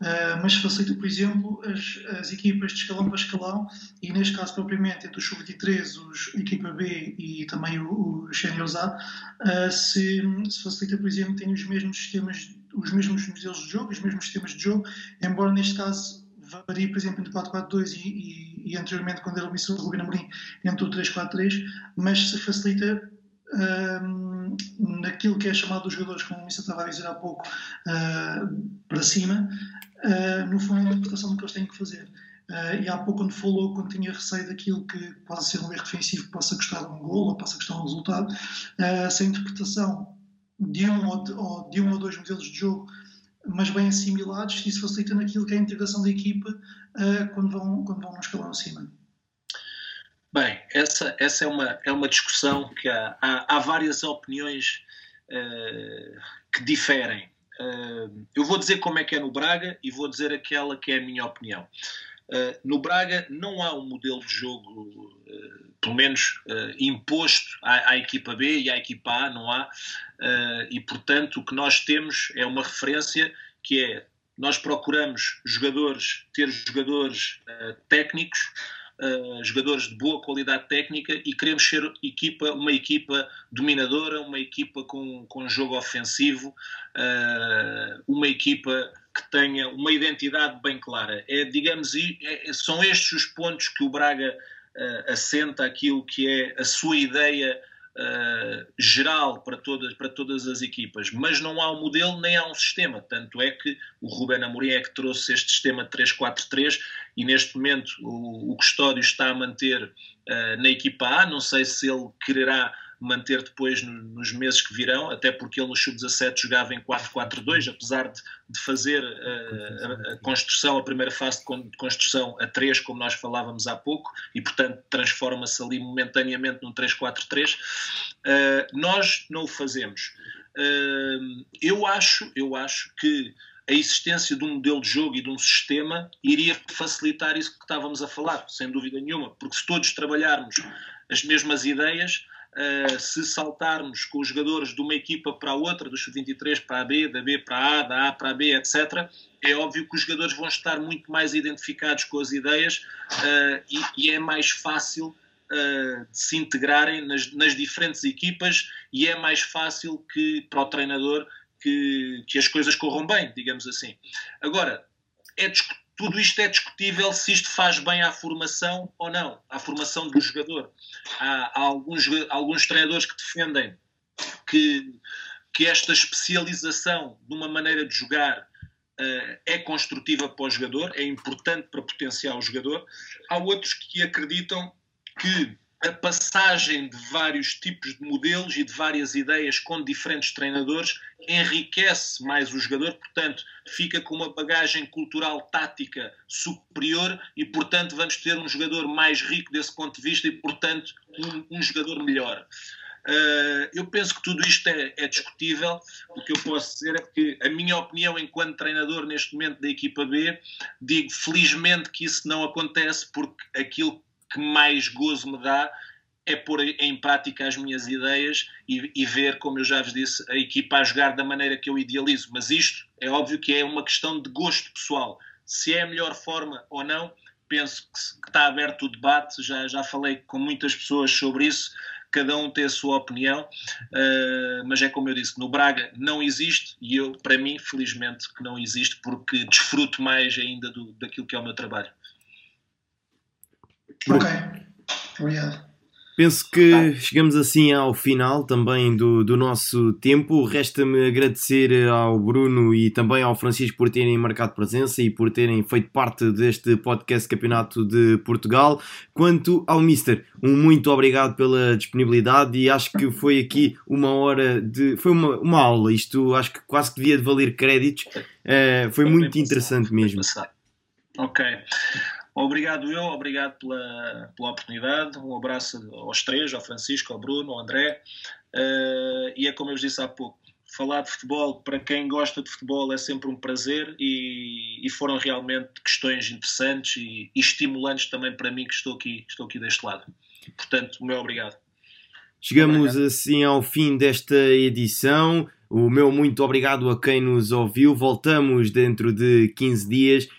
Uh, mas facilita, por exemplo, as, as, equipas de escalão para escalão, e neste caso, propriamente, entre os sub-23, os equipa B e também o Seniors A, uh, se, se, facilita, por exemplo, tem os mesmos sistemas, os mesmos modelos de jogo, os mesmos sistemas de jogo, embora neste caso varia, por exemplo, entre 4-4-2 e, e, e, anteriormente, quando era o Missão Rubino Amorim, entre o 3-4-3, mas se facilita um, naquilo que é chamado dos jogadores, como o Missa estava a dizer há pouco, uh, para cima, uh, no fundo é a interpretação do que eles têm que fazer. Uh, e há pouco, quando falou, quando tinha receio daquilo que possa ser um erro defensivo que possa custar um gol ou possa custar um resultado, essa interpretação de um ou, de, um ou dois modelos de jogo mas bem assimilados, isso facilita naquilo que é a integração da equipa uh, quando, vão, quando vão no escalão acima. Bem, essa, essa é, uma, é uma discussão que há, há, há várias opiniões uh, que diferem. Uh, eu vou dizer como é que é no Braga e vou dizer aquela que é a minha opinião. No Braga não há um modelo de jogo, pelo menos imposto à, à, equipa B e à equipa A, não há. e portanto o que nós temos é uma referência que é nós procuramos jogadores, ter jogadores técnicos uh, jogadores de boa qualidade técnica e queremos ser equipa, uma equipa dominadora, uma equipa com, com jogo ofensivo, uh, uma equipa que tenha uma identidade bem clara. É, digamos, é, são estes os pontos que o Braga uh, assenta aquilo que é a sua ideia uh, geral para todas, para todas as equipas, mas não há um modelo nem há um sistema. Tanto é que o Ruben Amorim é que trouxe este sistema 3-4-3 e neste momento o, o Custódio está a manter uh, na equipa A. Não sei se ele quererá manter depois no, nos meses que virão, até porque ele no Sub-17 jogava em 4-4-2, apesar de, de fazer uh, a, a, construção, a primeira fase de construção a 3, como nós falávamos há pouco, e portanto transforma-se ali momentaneamente num 3-4-3. Uh, eh, nós não o fazemos. Uh, eu acho, eu acho que a existência de um modelo de jogo e de um sistema iria facilitar isso que estávamos a falar, sem dúvida nenhuma, porque se todos trabalharmos as mesmas ideias, Uh, se saltarmos com os jogadores de uma equipa para a outra, do sub-23 para a B, da B para a A, da A para a B, etc., é óbvio que os jogadores vão estar muito mais identificados com as ideias uh, e, e, é mais fácil uh, de se integrarem nas, nas, diferentes equipas e é mais fácil que para o treinador que, que as coisas corram bem, digamos assim. Agora, é discutível tudo isto é discutível se isto faz bem à formação ou não, à formação do jogador. Há, há alguns, alguns treinadores que defendem que, que esta especialização de uma maneira de jogar uh, é construtiva para o jogador, é importante para potenciar o jogador. Há outros que acreditam que a passagem de vários tipos de modelos e de várias ideias com diferentes treinadores enriquece mais o jogador, portanto, fica com uma bagagem cultural tática superior e, portanto, vamos ter um jogador mais rico desse ponto de vista e, portanto, um, um jogador melhor. Uh, eu penso que tudo isto é, é, discutível. O que eu posso dizer é que, a minha opinião, enquanto treinador neste momento da equipa B, digo felizmente que isso não acontece porque aquilo que mais gozo me dá é pôr em prática as minhas ideias e, e, ver, como eu já vos disse, a equipa a jogar da maneira que eu idealizo. Mas isto é óbvio que é uma questão de gosto pessoal. Se é a melhor forma ou não, penso que, está aberto o debate. Já, já falei com muitas pessoas sobre isso. Cada um tem a sua opinião, uh, mas é como eu disse: no Braga não existe e eu, para mim, felizmente, que não existe, porque desfruto mais ainda do, daquilo que é o meu trabalho. Ok, obrigado. Penso que chegamos assim ao final também do, do nosso tempo. Resta-me agradecer ao Bruno e também ao Francisco por terem marcado presença e por terem feito parte deste podcast Campeonato de Portugal. Quanto ao Mister, um muito obrigado pela disponibilidade e acho que foi aqui uma hora de. Foi uma, uma aula. Isto acho que quase que devia de valer créditos. Uh, foi muito interessante mesmo. Ok. Obrigado eu, obrigado pela, pela oportunidade. Um abraço aos três, ao Francisco, ao Bruno, ao André. Uh, e é como eu vos disse há pouco, falar de futebol, para quem gosta de futebol, é sempre um prazer e, e foram realmente questões interessantes e, e, estimulantes também para mim que estou aqui, estou aqui deste lado. Portanto, o meu obrigado. Chegamos obrigado. assim ao fim desta edição. O meu muito obrigado a quem nos ouviu. Voltamos dentro de 15 dias.